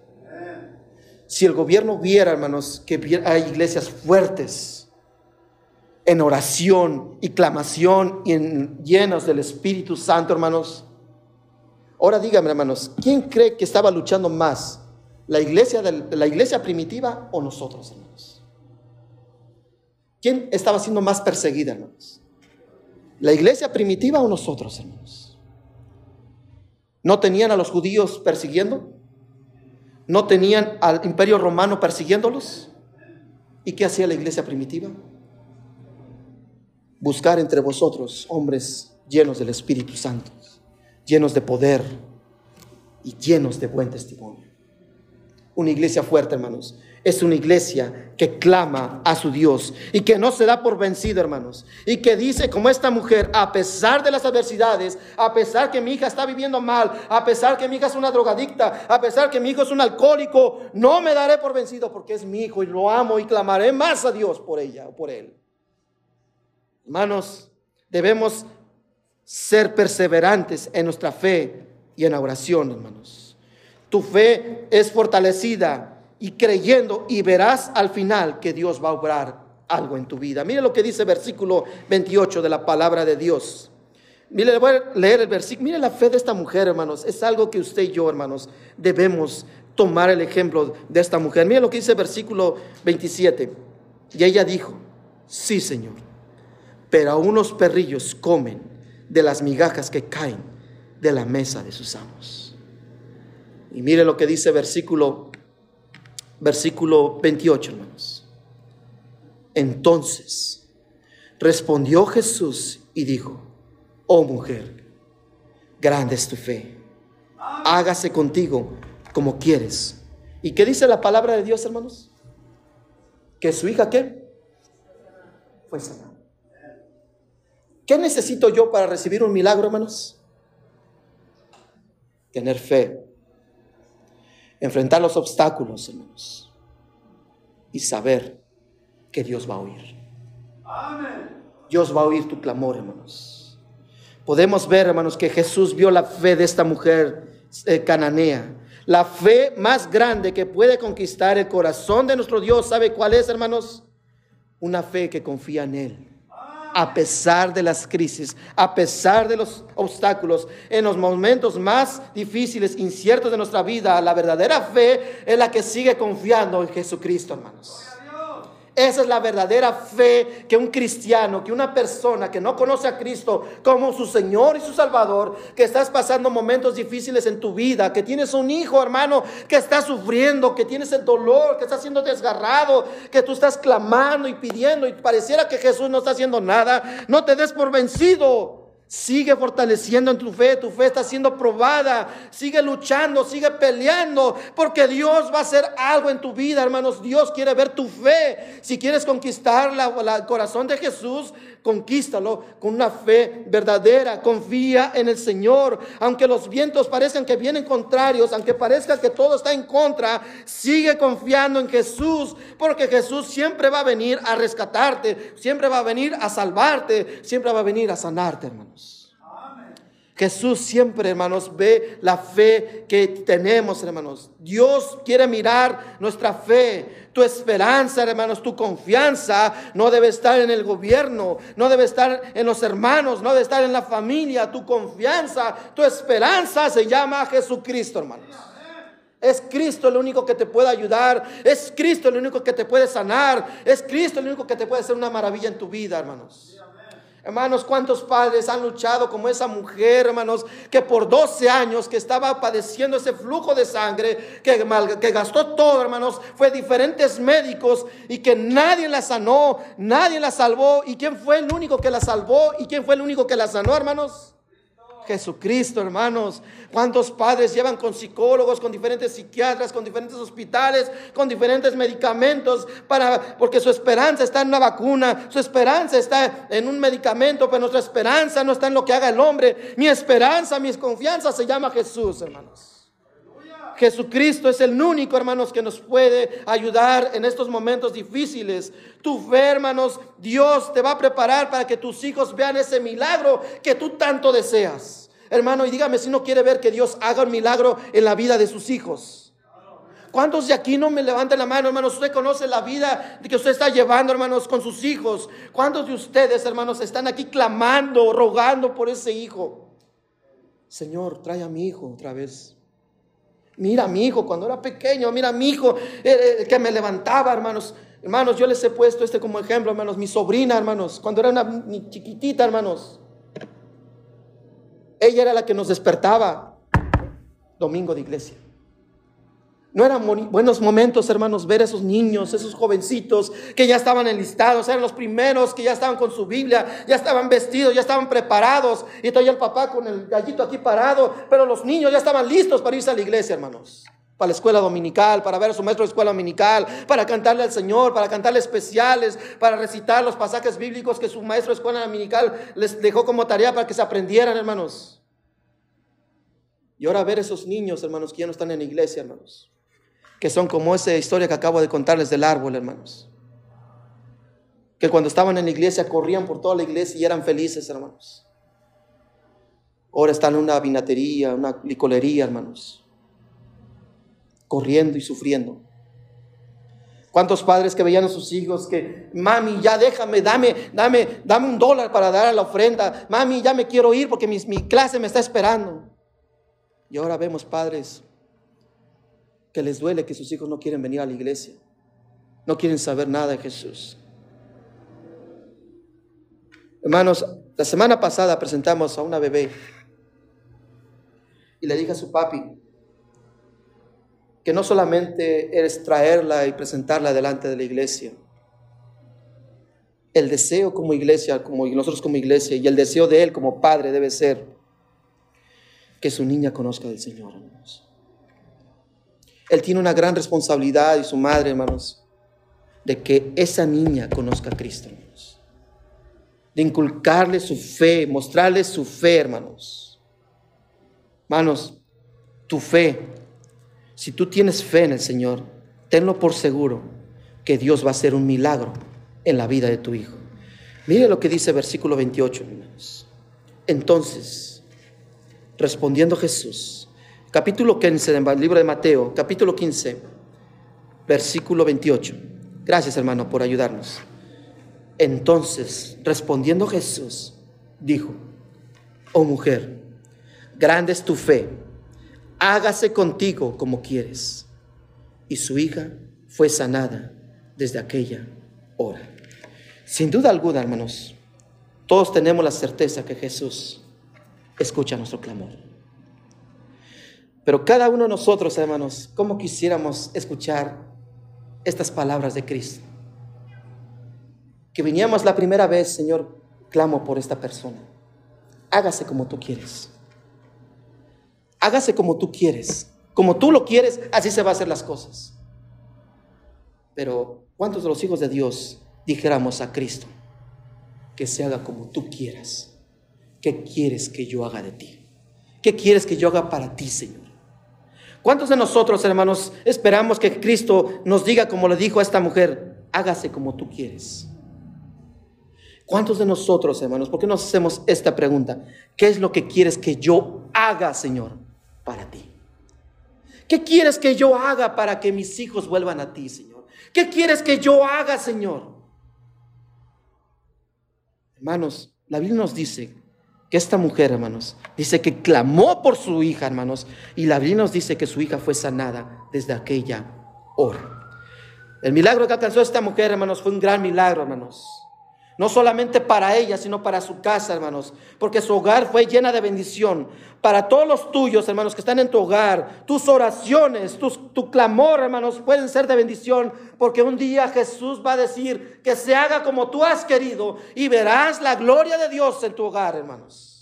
Si el gobierno viera, hermanos, que hay iglesias fuertes en oración y clamación y en, del Espíritu Santo, hermanos. Ahora dígame, hermanos, ¿quién cree que estaba luchando más? ¿La iglesia, de la iglesia primitiva o nosotros, hermanos? ¿Quién estaba siendo más perseguida, hermanos? ¿La iglesia primitiva o nosotros, hermanos? ¿No tenían a los judíos persiguiendo? ¿No tenían al imperio romano persiguiéndolos? ¿Y qué hacía la iglesia primitiva? Buscar entre vosotros hombres llenos del Espíritu Santo, llenos de poder y llenos de buen testimonio. Una iglesia fuerte, hermanos es una iglesia que clama a su Dios y que no se da por vencido, hermanos. Y que dice, como esta mujer, a pesar de las adversidades, a pesar que mi hija está viviendo mal, a pesar que mi hija es una drogadicta, a pesar que mi hijo es un alcohólico, no me daré por vencido porque es mi hijo y lo amo y clamaré más a Dios por ella o por él. Hermanos, debemos ser perseverantes en nuestra fe y en la oración, hermanos. Tu fe es fortalecida y creyendo y verás al final que Dios va a obrar algo en tu vida. Mire lo que dice el versículo 28 de la palabra de Dios. Mire, voy a leer el versículo. Mire la fe de esta mujer, hermanos. Es algo que usted y yo, hermanos, debemos tomar el ejemplo de esta mujer. Mire lo que dice el versículo 27. Y ella dijo, sí, Señor, pero aún los perrillos comen de las migajas que caen de la mesa de sus amos. Y mire lo que dice el versículo versículo 28, hermanos. Entonces respondió Jesús y dijo, oh mujer, grande es tu fe, hágase contigo como quieres. ¿Y qué dice la palabra de Dios, hermanos? que su hija qué? Fue sanada. ¿Qué necesito yo para recibir un milagro, hermanos? Tener fe. Enfrentar los obstáculos, hermanos. Y saber que Dios va a oír. Dios va a oír tu clamor, hermanos. Podemos ver, hermanos, que Jesús vio la fe de esta mujer eh, cananea. La fe más grande que puede conquistar el corazón de nuestro Dios, ¿sabe cuál es, hermanos? Una fe que confía en Él a pesar de las crisis, a pesar de los obstáculos, en los momentos más difíciles, inciertos de nuestra vida, la verdadera fe es la que sigue confiando en Jesucristo, hermanos. Esa es la verdadera fe que un cristiano, que una persona que no conoce a Cristo como su Señor y su Salvador, que estás pasando momentos difíciles en tu vida, que tienes un hijo, hermano, que está sufriendo, que tienes el dolor, que está siendo desgarrado, que tú estás clamando y pidiendo y pareciera que Jesús no está haciendo nada, no te des por vencido. Sigue fortaleciendo en tu fe, tu fe está siendo probada, sigue luchando, sigue peleando, porque Dios va a hacer algo en tu vida, hermanos. Dios quiere ver tu fe. Si quieres conquistar el corazón de Jesús, conquístalo con una fe verdadera. Confía en el Señor. Aunque los vientos parezcan que vienen contrarios, aunque parezca que todo está en contra, sigue confiando en Jesús, porque Jesús siempre va a venir a rescatarte, siempre va a venir a salvarte, siempre va a venir a sanarte, hermanos. Jesús siempre, hermanos, ve la fe que tenemos, hermanos. Dios quiere mirar nuestra fe. Tu esperanza, hermanos, tu confianza no debe estar en el gobierno, no debe estar en los hermanos, no debe estar en la familia. Tu confianza, tu esperanza se llama Jesucristo, hermanos. Es Cristo el único que te puede ayudar. Es Cristo el único que te puede sanar. Es Cristo el único que te puede hacer una maravilla en tu vida, hermanos. Hermanos, ¿cuántos padres han luchado como esa mujer, hermanos, que por 12 años que estaba padeciendo ese flujo de sangre, que, que gastó todo, hermanos, fue diferentes médicos y que nadie la sanó, nadie la salvó? ¿Y quién fue el único que la salvó? ¿Y quién fue el único que la sanó, hermanos? Jesucristo, hermanos. ¿Cuántos padres llevan con psicólogos, con diferentes psiquiatras, con diferentes hospitales, con diferentes medicamentos para porque su esperanza está en una vacuna, su esperanza está en un medicamento, pero nuestra esperanza no está en lo que haga el hombre. Mi esperanza, mi confianza se llama Jesús, hermanos. Jesucristo es el único, hermanos, que nos puede ayudar en estos momentos difíciles. Tu fe, hermanos, Dios te va a preparar para que tus hijos vean ese milagro que tú tanto deseas. Hermano, y dígame si no quiere ver que Dios haga un milagro en la vida de sus hijos. ¿Cuántos de aquí no me levanten la mano, hermanos? Usted conoce la vida que usted está llevando, hermanos, con sus hijos. ¿Cuántos de ustedes, hermanos, están aquí clamando, rogando por ese hijo? Señor, trae a mi hijo otra vez. Mira mi hijo cuando era pequeño, mira mi hijo eh, eh, que me levantaba, hermanos. Hermanos, yo les he puesto este como ejemplo, hermanos. Mi sobrina, hermanos, cuando era una chiquitita, hermanos. Ella era la que nos despertaba domingo de iglesia. No eran buenos momentos, hermanos, ver esos niños, esos jovencitos que ya estaban enlistados, eran los primeros que ya estaban con su Biblia, ya estaban vestidos, ya estaban preparados. Y todavía el papá con el gallito aquí parado, pero los niños ya estaban listos para irse a la iglesia, hermanos. Para la escuela dominical, para ver a su maestro de escuela dominical, para cantarle al Señor, para cantarle especiales, para recitar los pasajes bíblicos que su maestro de escuela dominical les dejó como tarea para que se aprendieran, hermanos. Y ahora ver esos niños, hermanos, que ya no están en la iglesia, hermanos que son como esa historia que acabo de contarles del árbol, hermanos. Que cuando estaban en la iglesia corrían por toda la iglesia y eran felices, hermanos. Ahora están en una vinatería, una licolería, hermanos. Corriendo y sufriendo. ¿Cuántos padres que veían a sus hijos que, mami, ya déjame, dame, dame, dame un dólar para dar a la ofrenda. Mami, ya me quiero ir porque mi, mi clase me está esperando. Y ahora vemos padres que les duele que sus hijos no quieren venir a la iglesia, no quieren saber nada de Jesús. Hermanos, la semana pasada presentamos a una bebé y le dije a su papi que no solamente es traerla y presentarla delante de la iglesia, el deseo como iglesia, como nosotros como iglesia, y el deseo de él como padre debe ser que su niña conozca del Señor, hermanos. Él tiene una gran responsabilidad y su madre, hermanos, de que esa niña conozca a Cristo, hermanos. De inculcarle su fe, mostrarle su fe, hermanos. Hermanos, tu fe, si tú tienes fe en el Señor, tenlo por seguro que Dios va a hacer un milagro en la vida de tu hijo. Mire lo que dice versículo 28, hermanos. Entonces, respondiendo Jesús, capítulo 15 del libro de Mateo, capítulo 15, versículo 28. Gracias, hermano, por ayudarnos. Entonces, respondiendo Jesús, dijo, oh mujer, grande es tu fe, hágase contigo como quieres. Y su hija fue sanada desde aquella hora. Sin duda alguna, hermanos, todos tenemos la certeza que Jesús escucha nuestro clamor. Pero cada uno de nosotros, hermanos, ¿cómo quisiéramos escuchar estas palabras de Cristo? Que viníamos la primera vez, Señor, clamo por esta persona. Hágase como tú quieres. Hágase como tú quieres. Como tú lo quieres, así se van a hacer las cosas. Pero, ¿cuántos de los hijos de Dios dijéramos a Cristo, que se haga como tú quieras? ¿Qué quieres que yo haga de ti? ¿Qué quieres que yo haga para ti, Señor? ¿Cuántos de nosotros, hermanos, esperamos que Cristo nos diga como le dijo a esta mujer, hágase como tú quieres? ¿Cuántos de nosotros, hermanos, por qué nos hacemos esta pregunta? ¿Qué es lo que quieres que yo haga, Señor, para ti? ¿Qué quieres que yo haga para que mis hijos vuelvan a ti, Señor? ¿Qué quieres que yo haga, Señor? Hermanos, la Biblia nos dice que esta mujer, hermanos, dice que clamó por su hija, hermanos, y la Biblia nos dice que su hija fue sanada desde aquella hora. El milagro que alcanzó esta mujer, hermanos, fue un gran milagro, hermanos. No solamente para ella, sino para su casa, hermanos. Porque su hogar fue llena de bendición. Para todos los tuyos, hermanos, que están en tu hogar, tus oraciones, tu clamor, hermanos, pueden ser de bendición. Porque un día Jesús va a decir que se haga como tú has querido y verás la gloria de Dios en tu hogar, hermanos.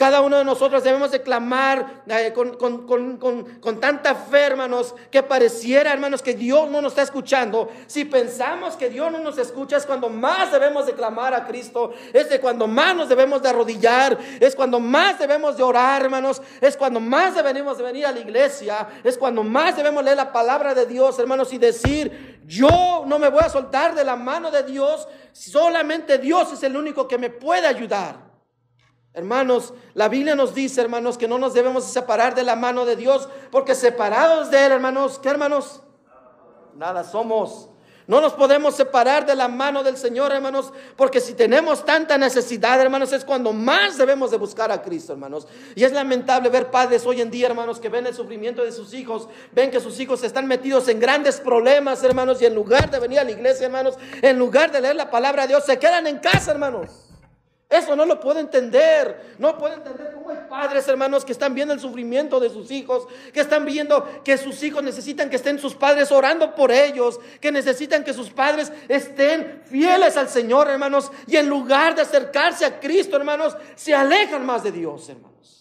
Cada uno de nosotros debemos de clamar eh, con, tanta fe, hermanos, que pareciera, hermanos, que Dios no nos está escuchando. Si pensamos que Dios no nos escucha, es cuando más debemos de clamar a Cristo, es cuando más nos debemos de arrodillar, es cuando más debemos de orar, hermanos, es cuando más debemos de venir a la iglesia, es cuando más debemos leer la palabra de Dios, hermanos, y decir, yo no me voy a soltar de la mano de Dios, solamente Dios es el único que me puede ayudar. Hermanos, la Biblia nos dice, hermanos, que no nos debemos separar de la mano de Dios, porque separados de Él, hermanos, ¿qué hermanos? Nada somos. No nos podemos separar de la mano del Señor, hermanos, porque si tenemos tanta necesidad, hermanos, es cuando más debemos de buscar a Cristo, hermanos. Y es lamentable ver padres hoy en día, hermanos, que ven el sufrimiento de sus hijos, ven que sus hijos están metidos en grandes problemas, hermanos, y en lugar de venir a la iglesia, hermanos, en lugar de leer la palabra de Dios, se quedan en casa, hermanos. Eso no lo puedo entender. No puedo entender cómo hay padres, hermanos, que están viendo el sufrimiento de sus hijos, que están viendo que sus hijos necesitan que estén sus padres orando por ellos, que necesitan que sus padres estén fieles al Señor, hermanos, y en lugar de acercarse a Cristo, hermanos, se alejan más de Dios, hermanos.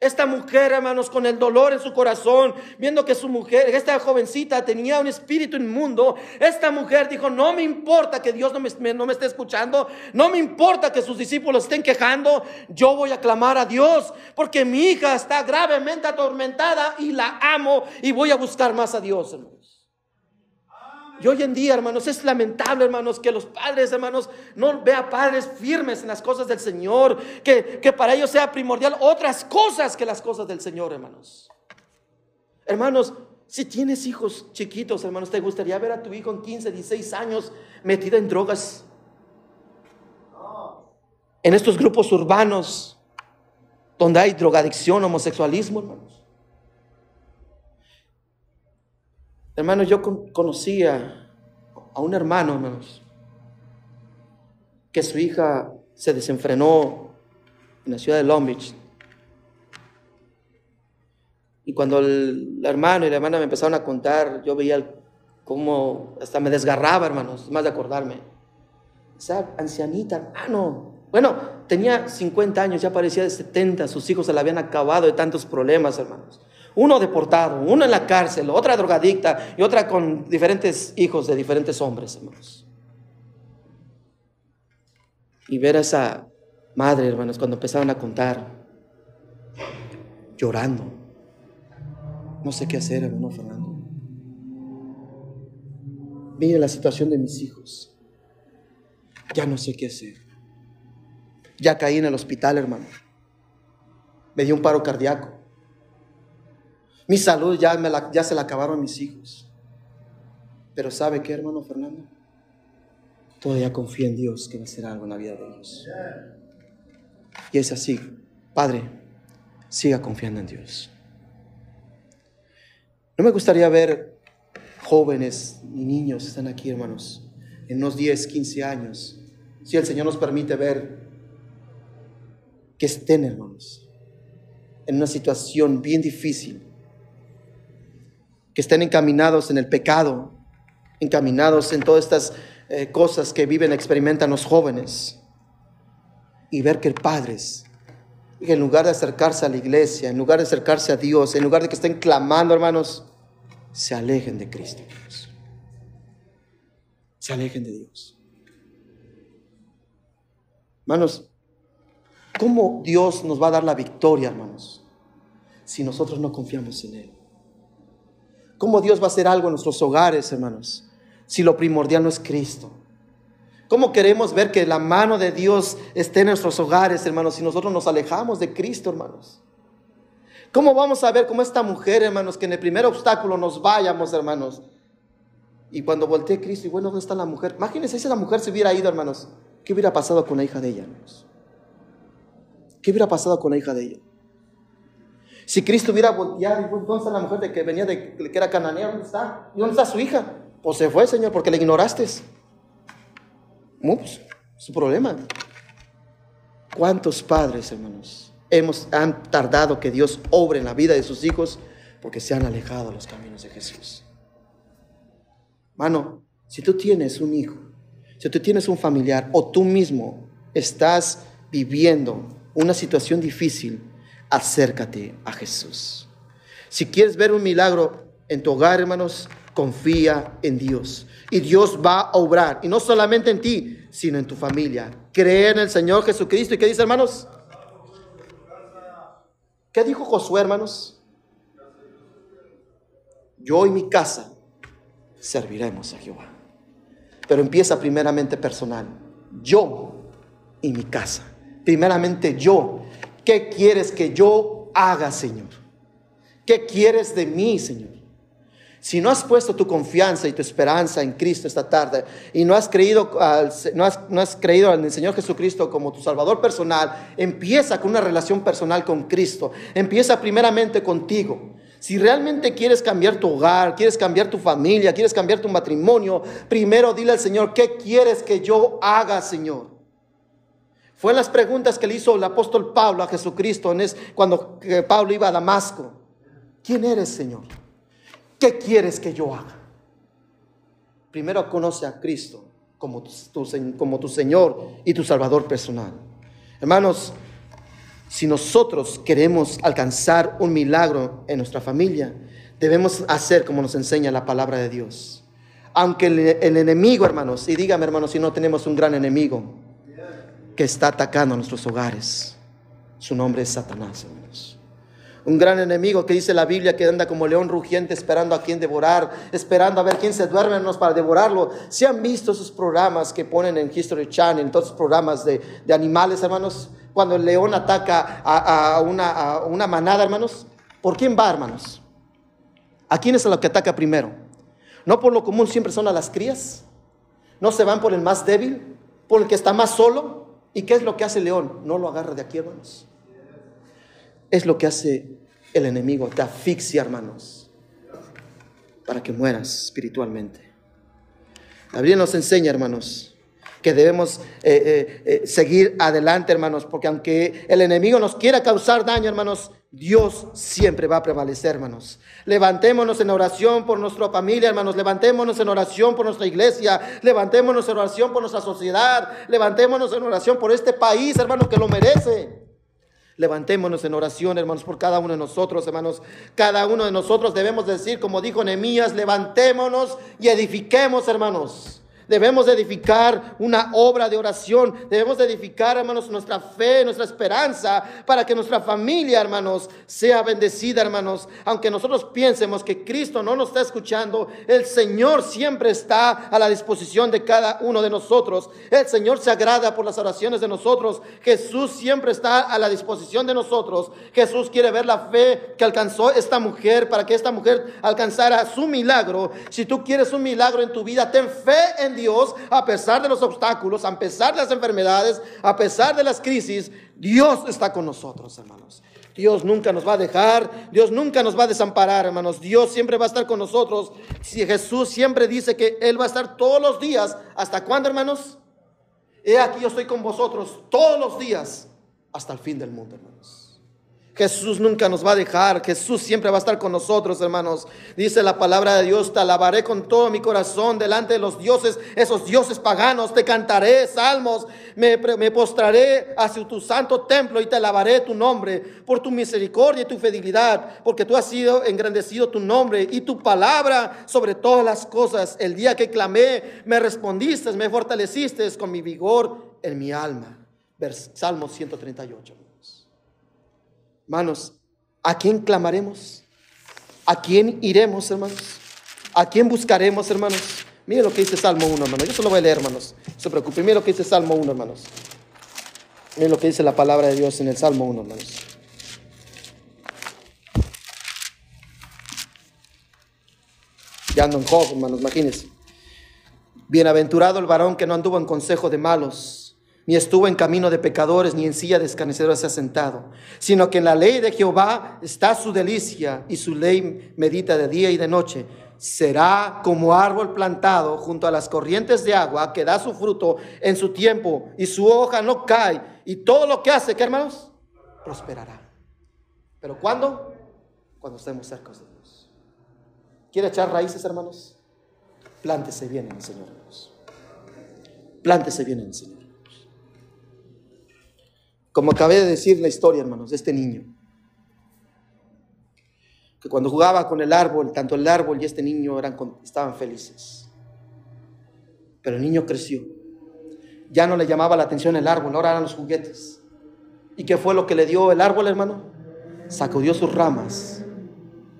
Esta mujer, hermanos, con el dolor en su corazón, viendo que su mujer, esta jovencita tenía un espíritu inmundo, esta mujer dijo, no me importa que Dios no me, no me esté escuchando, no me importa que sus discípulos estén quejando, yo voy a clamar a Dios, porque mi hija está gravemente atormentada y la amo y voy a buscar más a Dios, hermanos. Y hoy en día, hermanos, es lamentable, hermanos, que los padres, hermanos, no vean padres firmes en las cosas del Señor, que, que para ellos sea primordial otras cosas que las cosas del Señor, hermanos. Hermanos, si tienes hijos chiquitos, hermanos, ¿te gustaría ver a tu hijo en 15, 16 años metido en drogas? En estos grupos urbanos donde hay drogadicción, homosexualismo, hermanos. Hermanos, yo conocía a un hermano, hermanos, que su hija se desenfrenó en la ciudad de Long Beach. Y cuando el, hermano y la hermana me empezaron a contar, yo veía cómo hasta me desgarraba, hermanos, más de acordarme. Esa ancianita, hermano. Bueno, tenía 50 años, ya parecía de 70, sus hijos se la habían acabado de tantos problemas, hermanos Uno deportado, uno en la cárcel, otra drogadicta y otra con diferentes hijos de diferentes hombres, hermanos. Y ver a esa madre, hermanos, cuando empezaban a contar, llorando. No sé qué hacer, hermano Fernando. Mire la situación de mis hijos. Ya no sé qué hacer. Ya caí en el hospital, hermano. Me dio un paro cardíaco. Mi salud ya, se la acabaron mis hijos. Pero ¿sabe qué, hermano Fernando? Todavía confío en Dios que va a hacer algo en la vida de ellos. Y es así. Padre, siga confiando en Dios. No me gustaría ver jóvenes y niños, están aquí hermanos, en unos 10, 15 años, si el Señor nos permite ver que estén hermanos en una situación bien difícil, que estén encaminados en el pecado, encaminados en todas estas eh, cosas que viven, experimentan los jóvenes, y ver que padres, en lugar de acercarse a la iglesia, en lugar de acercarse a Dios, en lugar de que estén clamando, hermanos, se alejen de Cristo. Se alejen de Dios. Hermanos, ¿cómo Dios nos va a dar la victoria, hermanos, si nosotros no confiamos en Él? ¿Cómo Dios va a hacer algo en nuestros hogares, hermanos, si lo primordial no es Cristo? ¿Cómo queremos ver que la mano de Dios esté en nuestros hogares, hermanos, si nosotros nos alejamos de Cristo, hermanos? ¿Cómo vamos a ver cómo esta mujer, hermanos, que en el primer obstáculo nos vayamos, hermanos? Y cuando volteé Cristo, y bueno, ¿dónde está la mujer? Imagínense si la mujer se hubiera ido, hermanos. ¿Qué hubiera pasado con la hija de ella, hermanos? ¿Qué hubiera pasado con la hija de ella? Si Cristo hubiera volteado, y entonces la mujer de que venía de que era cananea, ¿dónde está? ¿Y dónde está su hija? Pues se fue, Señor, porque le ignoraste. Ups, su problema. ¿Cuántos padres, hermanos, hemos, han tardado que Dios obre en la vida de sus hijos porque se han alejado de los caminos de Jesús? Mano, si tú tienes un hijo, si tú tienes un familiar o tú mismo estás viviendo una situación difícil, acércate a Jesús. Si quieres ver un milagro en tu hogar, hermanos, confía en Dios. Y Dios va a obrar. Y no solamente en ti, sino en tu familia. Cree en el Señor Jesucristo. ¿Y qué dice, hermanos? ¿Qué dijo Josué, hermanos? Yo y mi casa serviremos a Jehová. Pero empieza primeramente personal. Yo y mi casa. Primeramente yo. ¿Qué quieres que yo haga, Señor? ¿Qué quieres de mí, Señor? Si no has puesto tu confianza y tu esperanza en Cristo esta tarde y no has creído, no has, no has creído Señor Jesucristo como tu Salvador personal, empieza con una relación personal con Cristo. Empieza primeramente contigo. Si realmente quieres cambiar tu hogar, quieres cambiar tu familia, quieres cambiar tu matrimonio, primero dile al Señor, ¿qué quieres que yo haga, Señor? Fue las preguntas que le hizo el apóstol Pablo a Jesucristo en cuando Pablo iba a Damasco. ¿Quién eres, Señor? ¿Qué quieres que yo haga? Primero conoce a Cristo como tu, como tu Señor y tu Salvador personal. Hermanos, si nosotros queremos alcanzar un milagro en nuestra familia, debemos hacer como nos enseña la palabra de Dios. Aunque el, el enemigo, hermanos, y dígame, hermanos, si no tenemos un gran enemigo que está atacando a nuestros hogares, su nombre es Satanás, hermanos un gran enemigo que dice la Biblia que anda como león rugiente esperando a quien devorar, esperando a ver quién se duerme para devorarlo. Si han visto esos programas que ponen en History Channel, todos esos programas de, animales, hermanos, cuando el león ataca a, una, a, una, manada, hermanos, ¿por quién va, hermanos? ¿A quién es lo que ataca primero? No por lo común siempre son a las crías, no se van por el más débil, por el que está más solo. ¿Y qué es lo que hace el león? No lo agarra de aquí, hermanos es lo que hace el enemigo, te asfixia, hermanos, para que mueras espiritualmente. Biblia nos enseña, hermanos, que debemos eh, eh, eh, seguir adelante, hermanos, porque aunque el enemigo nos quiera causar daño, hermanos, Dios siempre va a prevalecer, hermanos. Levantémonos en oración por nuestra familia, hermanos. Levantémonos en oración por nuestra iglesia. Levantémonos en oración por nuestra sociedad. Levantémonos en oración por este país, hermanos, que lo merece. Levantémonos en oración, hermanos, por cada uno de nosotros, hermanos. Cada uno de nosotros debemos decir, como dijo Nehemías, levantémonos y edifiquemos, hermanos. Debemos edificar una obra de oración. Debemos edificar, hermanos, nuestra fe, nuestra esperanza, para que nuestra familia, hermanos, sea bendecida, hermanos. Aunque nosotros piensemos que Cristo no nos está escuchando, el Señor siempre está a la disposición de cada uno de nosotros. El Señor se agrada por las oraciones de nosotros. Jesús siempre está a la disposición de nosotros. Jesús quiere ver la fe que alcanzó esta mujer para que esta mujer alcanzara su milagro. Si tú quieres un milagro en tu vida, ten fe en Dios, a pesar de los obstáculos, a pesar de las enfermedades, a pesar de las crisis, Dios está con nosotros, hermanos. Dios nunca nos va a dejar, Dios nunca nos va a desamparar, hermanos. Dios siempre va a estar con nosotros. Si Jesús siempre dice que Él va a estar todos los días, ¿hasta cuándo, hermanos? He aquí yo estoy con vosotros todos los días hasta el fin del mundo, hermanos. Jesús nunca nos va a dejar, Jesús siempre va a estar con nosotros, hermanos. Dice la palabra de Dios, te alabaré con todo mi corazón delante de los dioses, esos dioses paganos, te cantaré salmos, me, postraré hacia tu santo templo y te alabaré tu nombre por tu misericordia y tu fidelidad, porque tú has sido engrandecido tu nombre y tu palabra sobre todas las cosas. El día que clamé, me respondiste, me fortaleciste con mi vigor en mi alma. Salmo 138. Hermanos, ¿a quién clamaremos? ¿A quién iremos, hermanos? ¿A quién buscaremos, hermanos? Mire lo que dice Salmo 1, hermanos. Yo solo voy a leer, hermanos. No se preocupen. Mire lo que dice Salmo 1, hermanos. Mire lo que dice la palabra de Dios en el Salmo 1, hermanos. Ya ando en Job, hermanos, imagínense. Bienaventurado el varón que no anduvo en consejo de malos ni estuvo en camino de pecadores, ni en silla de escarnecedores se ha sentado, sino que en la ley de Jehová está su delicia, y su ley medita de día y de noche. Será como árbol plantado junto a las corrientes de agua, que da su fruto en su tiempo, y su hoja no cae, y todo lo que hace, ¿qué hermanos? Prosperará. ¿Pero cuándo? Cuando estemos cerca de Dios. ¿Quiere echar raíces, hermanos? Plántese bien en el Señor. Plántese bien en el Señor. Como acabé de decir la historia, hermanos, de este niño. Que cuando jugaba con el árbol, tanto el árbol y este niño eran, estaban felices. Pero el niño creció. Ya no le llamaba la atención el árbol, ahora eran los juguetes. ¿Y qué fue lo que le dio el árbol, hermano? Sacudió sus ramas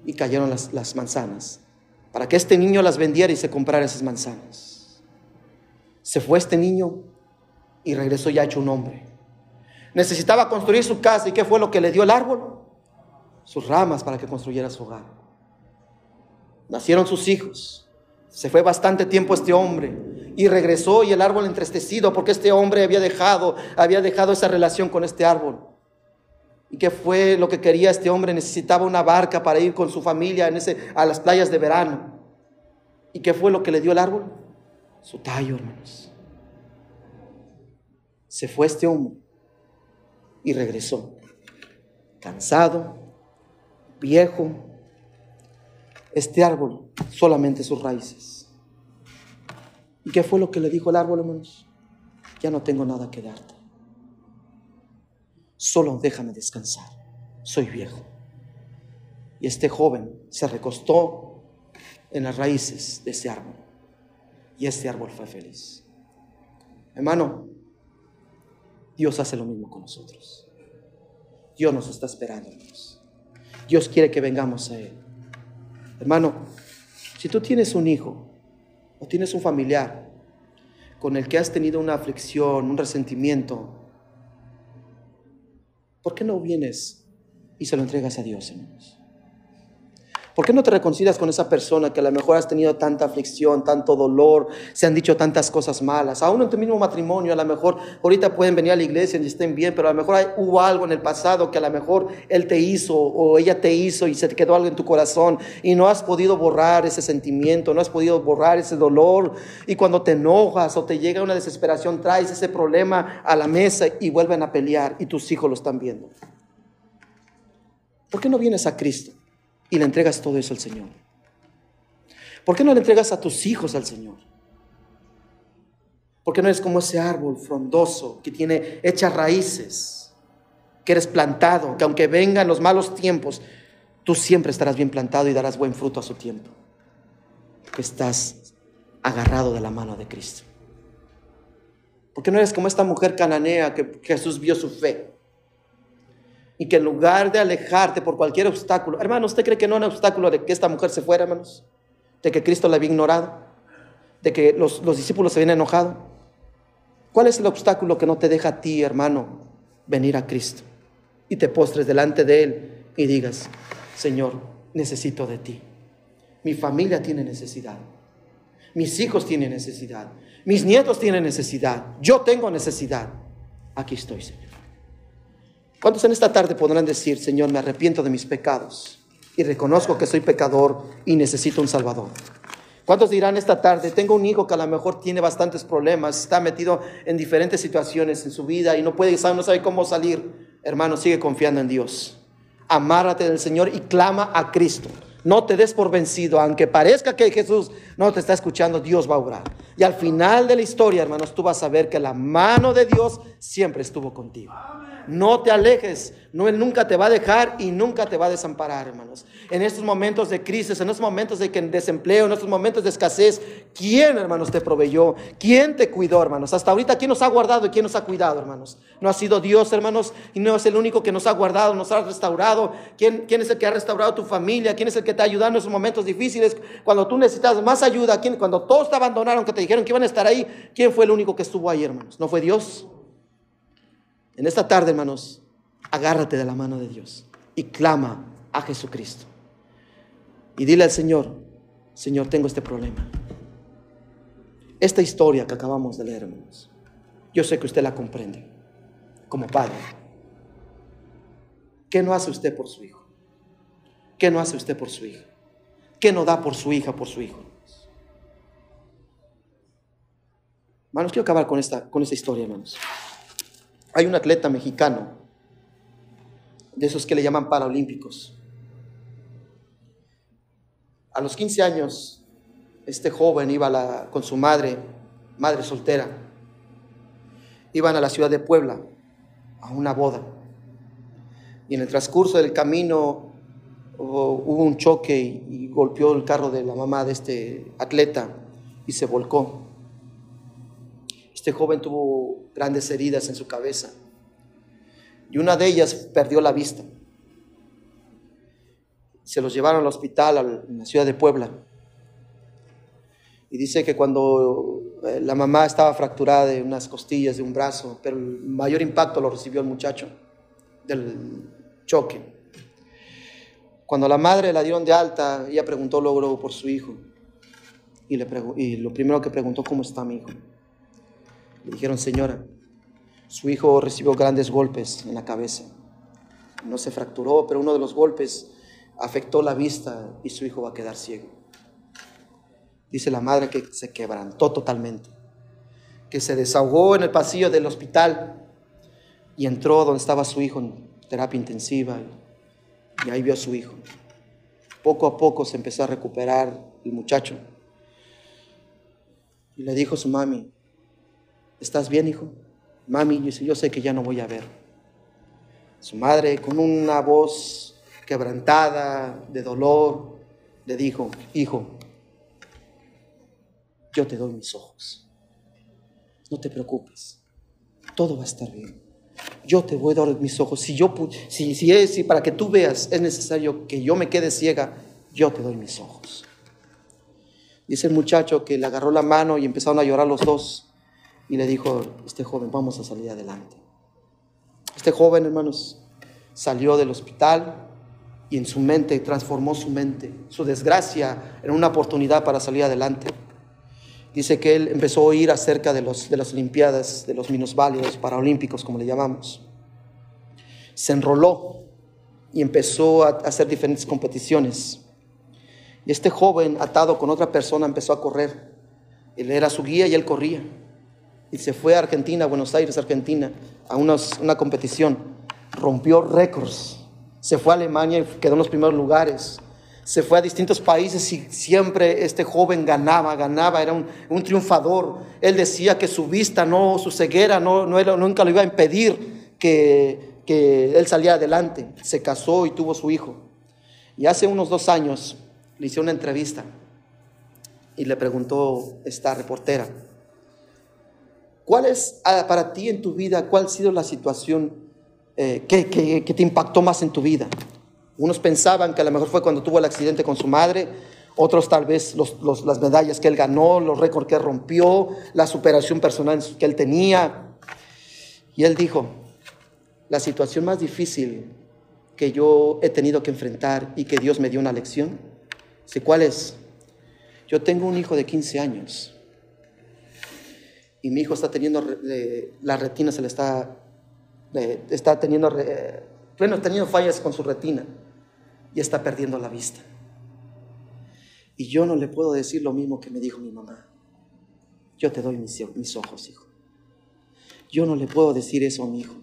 y cayeron las, las manzanas. Para que este niño las vendiera y se comprara esas manzanas. Se fue este niño y regresó ya hecho un hombre necesitaba construir su casa. ¿Y qué fue lo que le dio el árbol? Sus ramas para que construyera su hogar. Nacieron sus hijos. Se fue bastante tiempo este hombre y regresó y el árbol entristecido porque este hombre había dejado, había dejado esa relación con este árbol. ¿Y qué fue lo que quería este hombre? Necesitaba una barca para ir con su familia en ese, a las playas de verano. ¿Y qué fue lo que le dio el árbol? Su tallo, hermanos. Se fue este hombre y regresó, cansado, viejo. Este árbol, solamente sus raíces. ¿Y qué fue lo que le dijo el árbol, hermanos? Ya no tengo nada que darte. Solo déjame descansar. Soy viejo. Y este joven se recostó en las raíces de ese árbol. Y este árbol fue feliz. Hermano, Dios hace lo mismo con nosotros. Dios nos está esperando. Dios quiere que vengamos a Él. Hermano, si tú tienes un hijo o tienes un familiar con el que has tenido una aflicción, un resentimiento, ¿por qué no vienes y se lo entregas a Dios, hermanos? ¿Por qué no te reconcilias con esa persona que a lo mejor has tenido tanta aflicción, tanto dolor, se han dicho tantas cosas malas? Aún en tu mismo matrimonio, a lo mejor ahorita pueden venir a la iglesia y estén bien, pero a lo mejor hay, hubo algo en el pasado que a lo mejor él te hizo o ella te hizo y se te quedó algo en tu corazón y no has podido borrar ese sentimiento, no has podido borrar ese dolor. Y cuando te enojas o te llega una desesperación, traes ese problema a la mesa y vuelven a pelear y tus hijos lo están viendo. ¿Por qué no vienes a Cristo? Y le entregas todo eso al Señor? ¿Por qué no le entregas a tus hijos al Señor? ¿Por qué no eres como ese árbol frondoso que tiene hechas raíces, que eres plantado, que aunque vengan los malos tiempos, tú siempre estarás bien plantado y darás buen fruto a su tiempo. Que estás agarrado de la mano de Cristo. Porque no eres como esta mujer cananea que Jesús vio su fe. Y que en lugar de alejarte por cualquier obstáculo, hermano, ¿usted cree que no era un obstáculo de que esta mujer se fuera, hermanos? De que Cristo la había ignorado, de que los, los discípulos se habían enojado. ¿Cuál es el obstáculo que no te deja a ti, hermano, venir a Cristo? Y te postres delante de Él y digas, Señor, necesito de ti. Mi familia tiene necesidad. Mis hijos tienen necesidad. Mis nietos tienen necesidad. Yo tengo necesidad. Aquí estoy, Señor. ¿Cuántos en esta tarde podrán decir, Señor, me arrepiento de mis pecados y reconozco que soy pecador y necesito un Salvador? ¿Cuántos dirán esta tarde, tengo un hijo que a lo mejor tiene bastantes problemas, está metido en diferentes situaciones en su vida y no puede, no sabe cómo salir? Hermano, sigue confiando en Dios. Amárrate del Señor y clama a Cristo. No te des por vencido, aunque parezca que Jesús no te está escuchando, Dios va a obrar. Y al final de la historia, hermanos, tú vas a ver que la mano de Dios siempre estuvo contigo. No te alejes, no, Él nunca te va a dejar y nunca te va a desamparar, hermanos. En estos momentos de crisis, en estos momentos de desempleo, en estos momentos de escasez, ¿quién, hermanos, te proveyó? ¿Quién te cuidó, hermanos? Hasta ahorita, ¿quién nos ha guardado y quién nos ha cuidado, hermanos? No ha sido Dios, hermanos, y no es el único que nos ha guardado, nos ha restaurado. ¿Quién, es el que ha restaurado tu familia? ¿Quién es el que te ha ayudado en esos momentos difíciles? Cuando tú necesitas más ayuda, ¿quién, cuando todos te abandonaron, que te dijeron que iban a estar ahí, ¿quién fue el único que estuvo ahí, hermanos? ¿No fue Dios? En esta tarde, hermanos, agárrate de la mano de Dios y clama a Jesucristo. Y dile al Señor, Señor, tengo este problema. Esta historia que acabamos de leer, hermanos, yo sé que usted la comprende como padre. ¿Qué no hace usted por su hijo? ¿Qué no hace usted por su hija? ¿Qué no da por su hija, por su hijo? Hermanos, quiero acabar con esta, con esta historia, hermanos. Hay un atleta mexicano, de esos que le llaman paralímpicos. A los 15 años, este joven iba con su madre, madre soltera, iban a la ciudad de Puebla a una boda. Y en el transcurso del camino hubo un choque y golpeó el carro de la mamá de este atleta y se volcó. Este joven tuvo grandes heridas en su cabeza y una de ellas perdió la vista. Se los llevaron al hospital en la ciudad de Puebla. Y dice que cuando eh, la mamá estaba fracturada de unas costillas, de un brazo, pero el mayor impacto lo recibió el muchacho del choque. Cuando la madre la dieron de alta, ella preguntó luego por su hijo. Y, le y lo primero que preguntó, ¿cómo está mi hijo? Le dijeron, señora, su hijo recibió grandes golpes en la cabeza. No se fracturó, pero uno de los golpes afectó la vista y su hijo va a quedar ciego. Dice la madre que se quebrantó totalmente, que se desahogó en el pasillo del hospital y entró donde estaba su hijo en terapia intensiva y ahí vio a su hijo. Poco a poco se empezó a recuperar el muchacho. Y le dijo a su mami, ¿estás bien, hijo? Mami, yo sé que ya no voy a ver. Su madre, con una voz quebrantada de dolor, le dijo, hijo, yo te doy mis ojos. No te preocupes, todo va a estar bien. Yo te voy a dar mis ojos. Si yo, si, si es, si para que tú veas es necesario que yo me quede ciega, yo te doy mis ojos. Dice el muchacho que le agarró la mano y empezaron a llorar los dos y le dijo, este joven, vamos a salir adelante. Este joven, hermanos, salió del hospital y en su mente transformó su mente, su desgracia en una oportunidad para salir adelante. Dice que él empezó a oír acerca de, los, de las Olimpiadas, de los minusválidos, paraolímpicos, como le llamamos. Se enroló y empezó a hacer diferentes competiciones. Y este joven, atado con otra persona, empezó a correr. Él era su guía y él corría y se fue a Argentina, a Buenos Aires, Argentina, a una competición. Rompió récords. Se fue a Alemania y quedó en los primeros lugares. Se fue a distintos países y siempre este joven ganaba, ganaba, era un, triunfador. Él decía que su vista, no, su ceguera, no, no era, nunca lo iba a impedir que, que él salía adelante, se casó y tuvo su hijo. Y hace unos dos años le hice una entrevista y le preguntó esta reportera, ¿cuál es ah, para ti en tu vida, cuál ha sido la situación eh, que, te impactó más en tu vida? Unos pensaban que a lo mejor fue cuando tuvo el accidente con su madre, otros tal vez las medallas que él ganó, los récords que rompió, la superación personal que él tenía. Y él dijo, la situación más difícil que yo he tenido que enfrentar y que Dios me dio una lección, ¿sí cuál es? Yo tengo un hijo de 15 años y mi hijo está teniendo, la retina se le está, está teniendo, bueno, teniendo fallas con su retina y está perdiendo la vista. Y yo no le puedo decir lo mismo que me dijo mi mamá. Yo te doy mis, mis ojos, hijo. Yo no le puedo decir eso a mi hijo,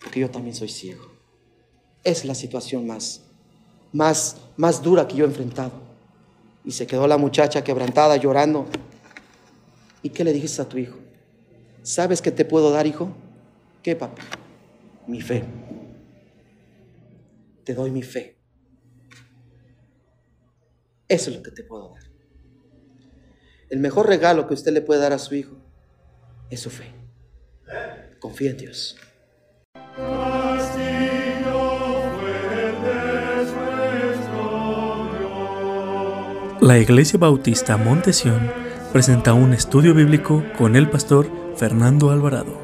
porque yo también soy ciego. Es la situación más, más, más dura que yo he enfrentado. Y se quedó la muchacha quebrantada, llorando. ¿Y qué le dijiste a tu hijo? ¿Sabes qué te puedo dar, hijo? ¿Qué, papá? Mi fe. Te doy mi fe. Eso es lo que te puedo dar. El mejor regalo que usted le puede dar a su hijo es su fe. Confía en Dios. La Iglesia Bautista Montesión presenta un estudio bíblico con el pastor Fernando Alvarado.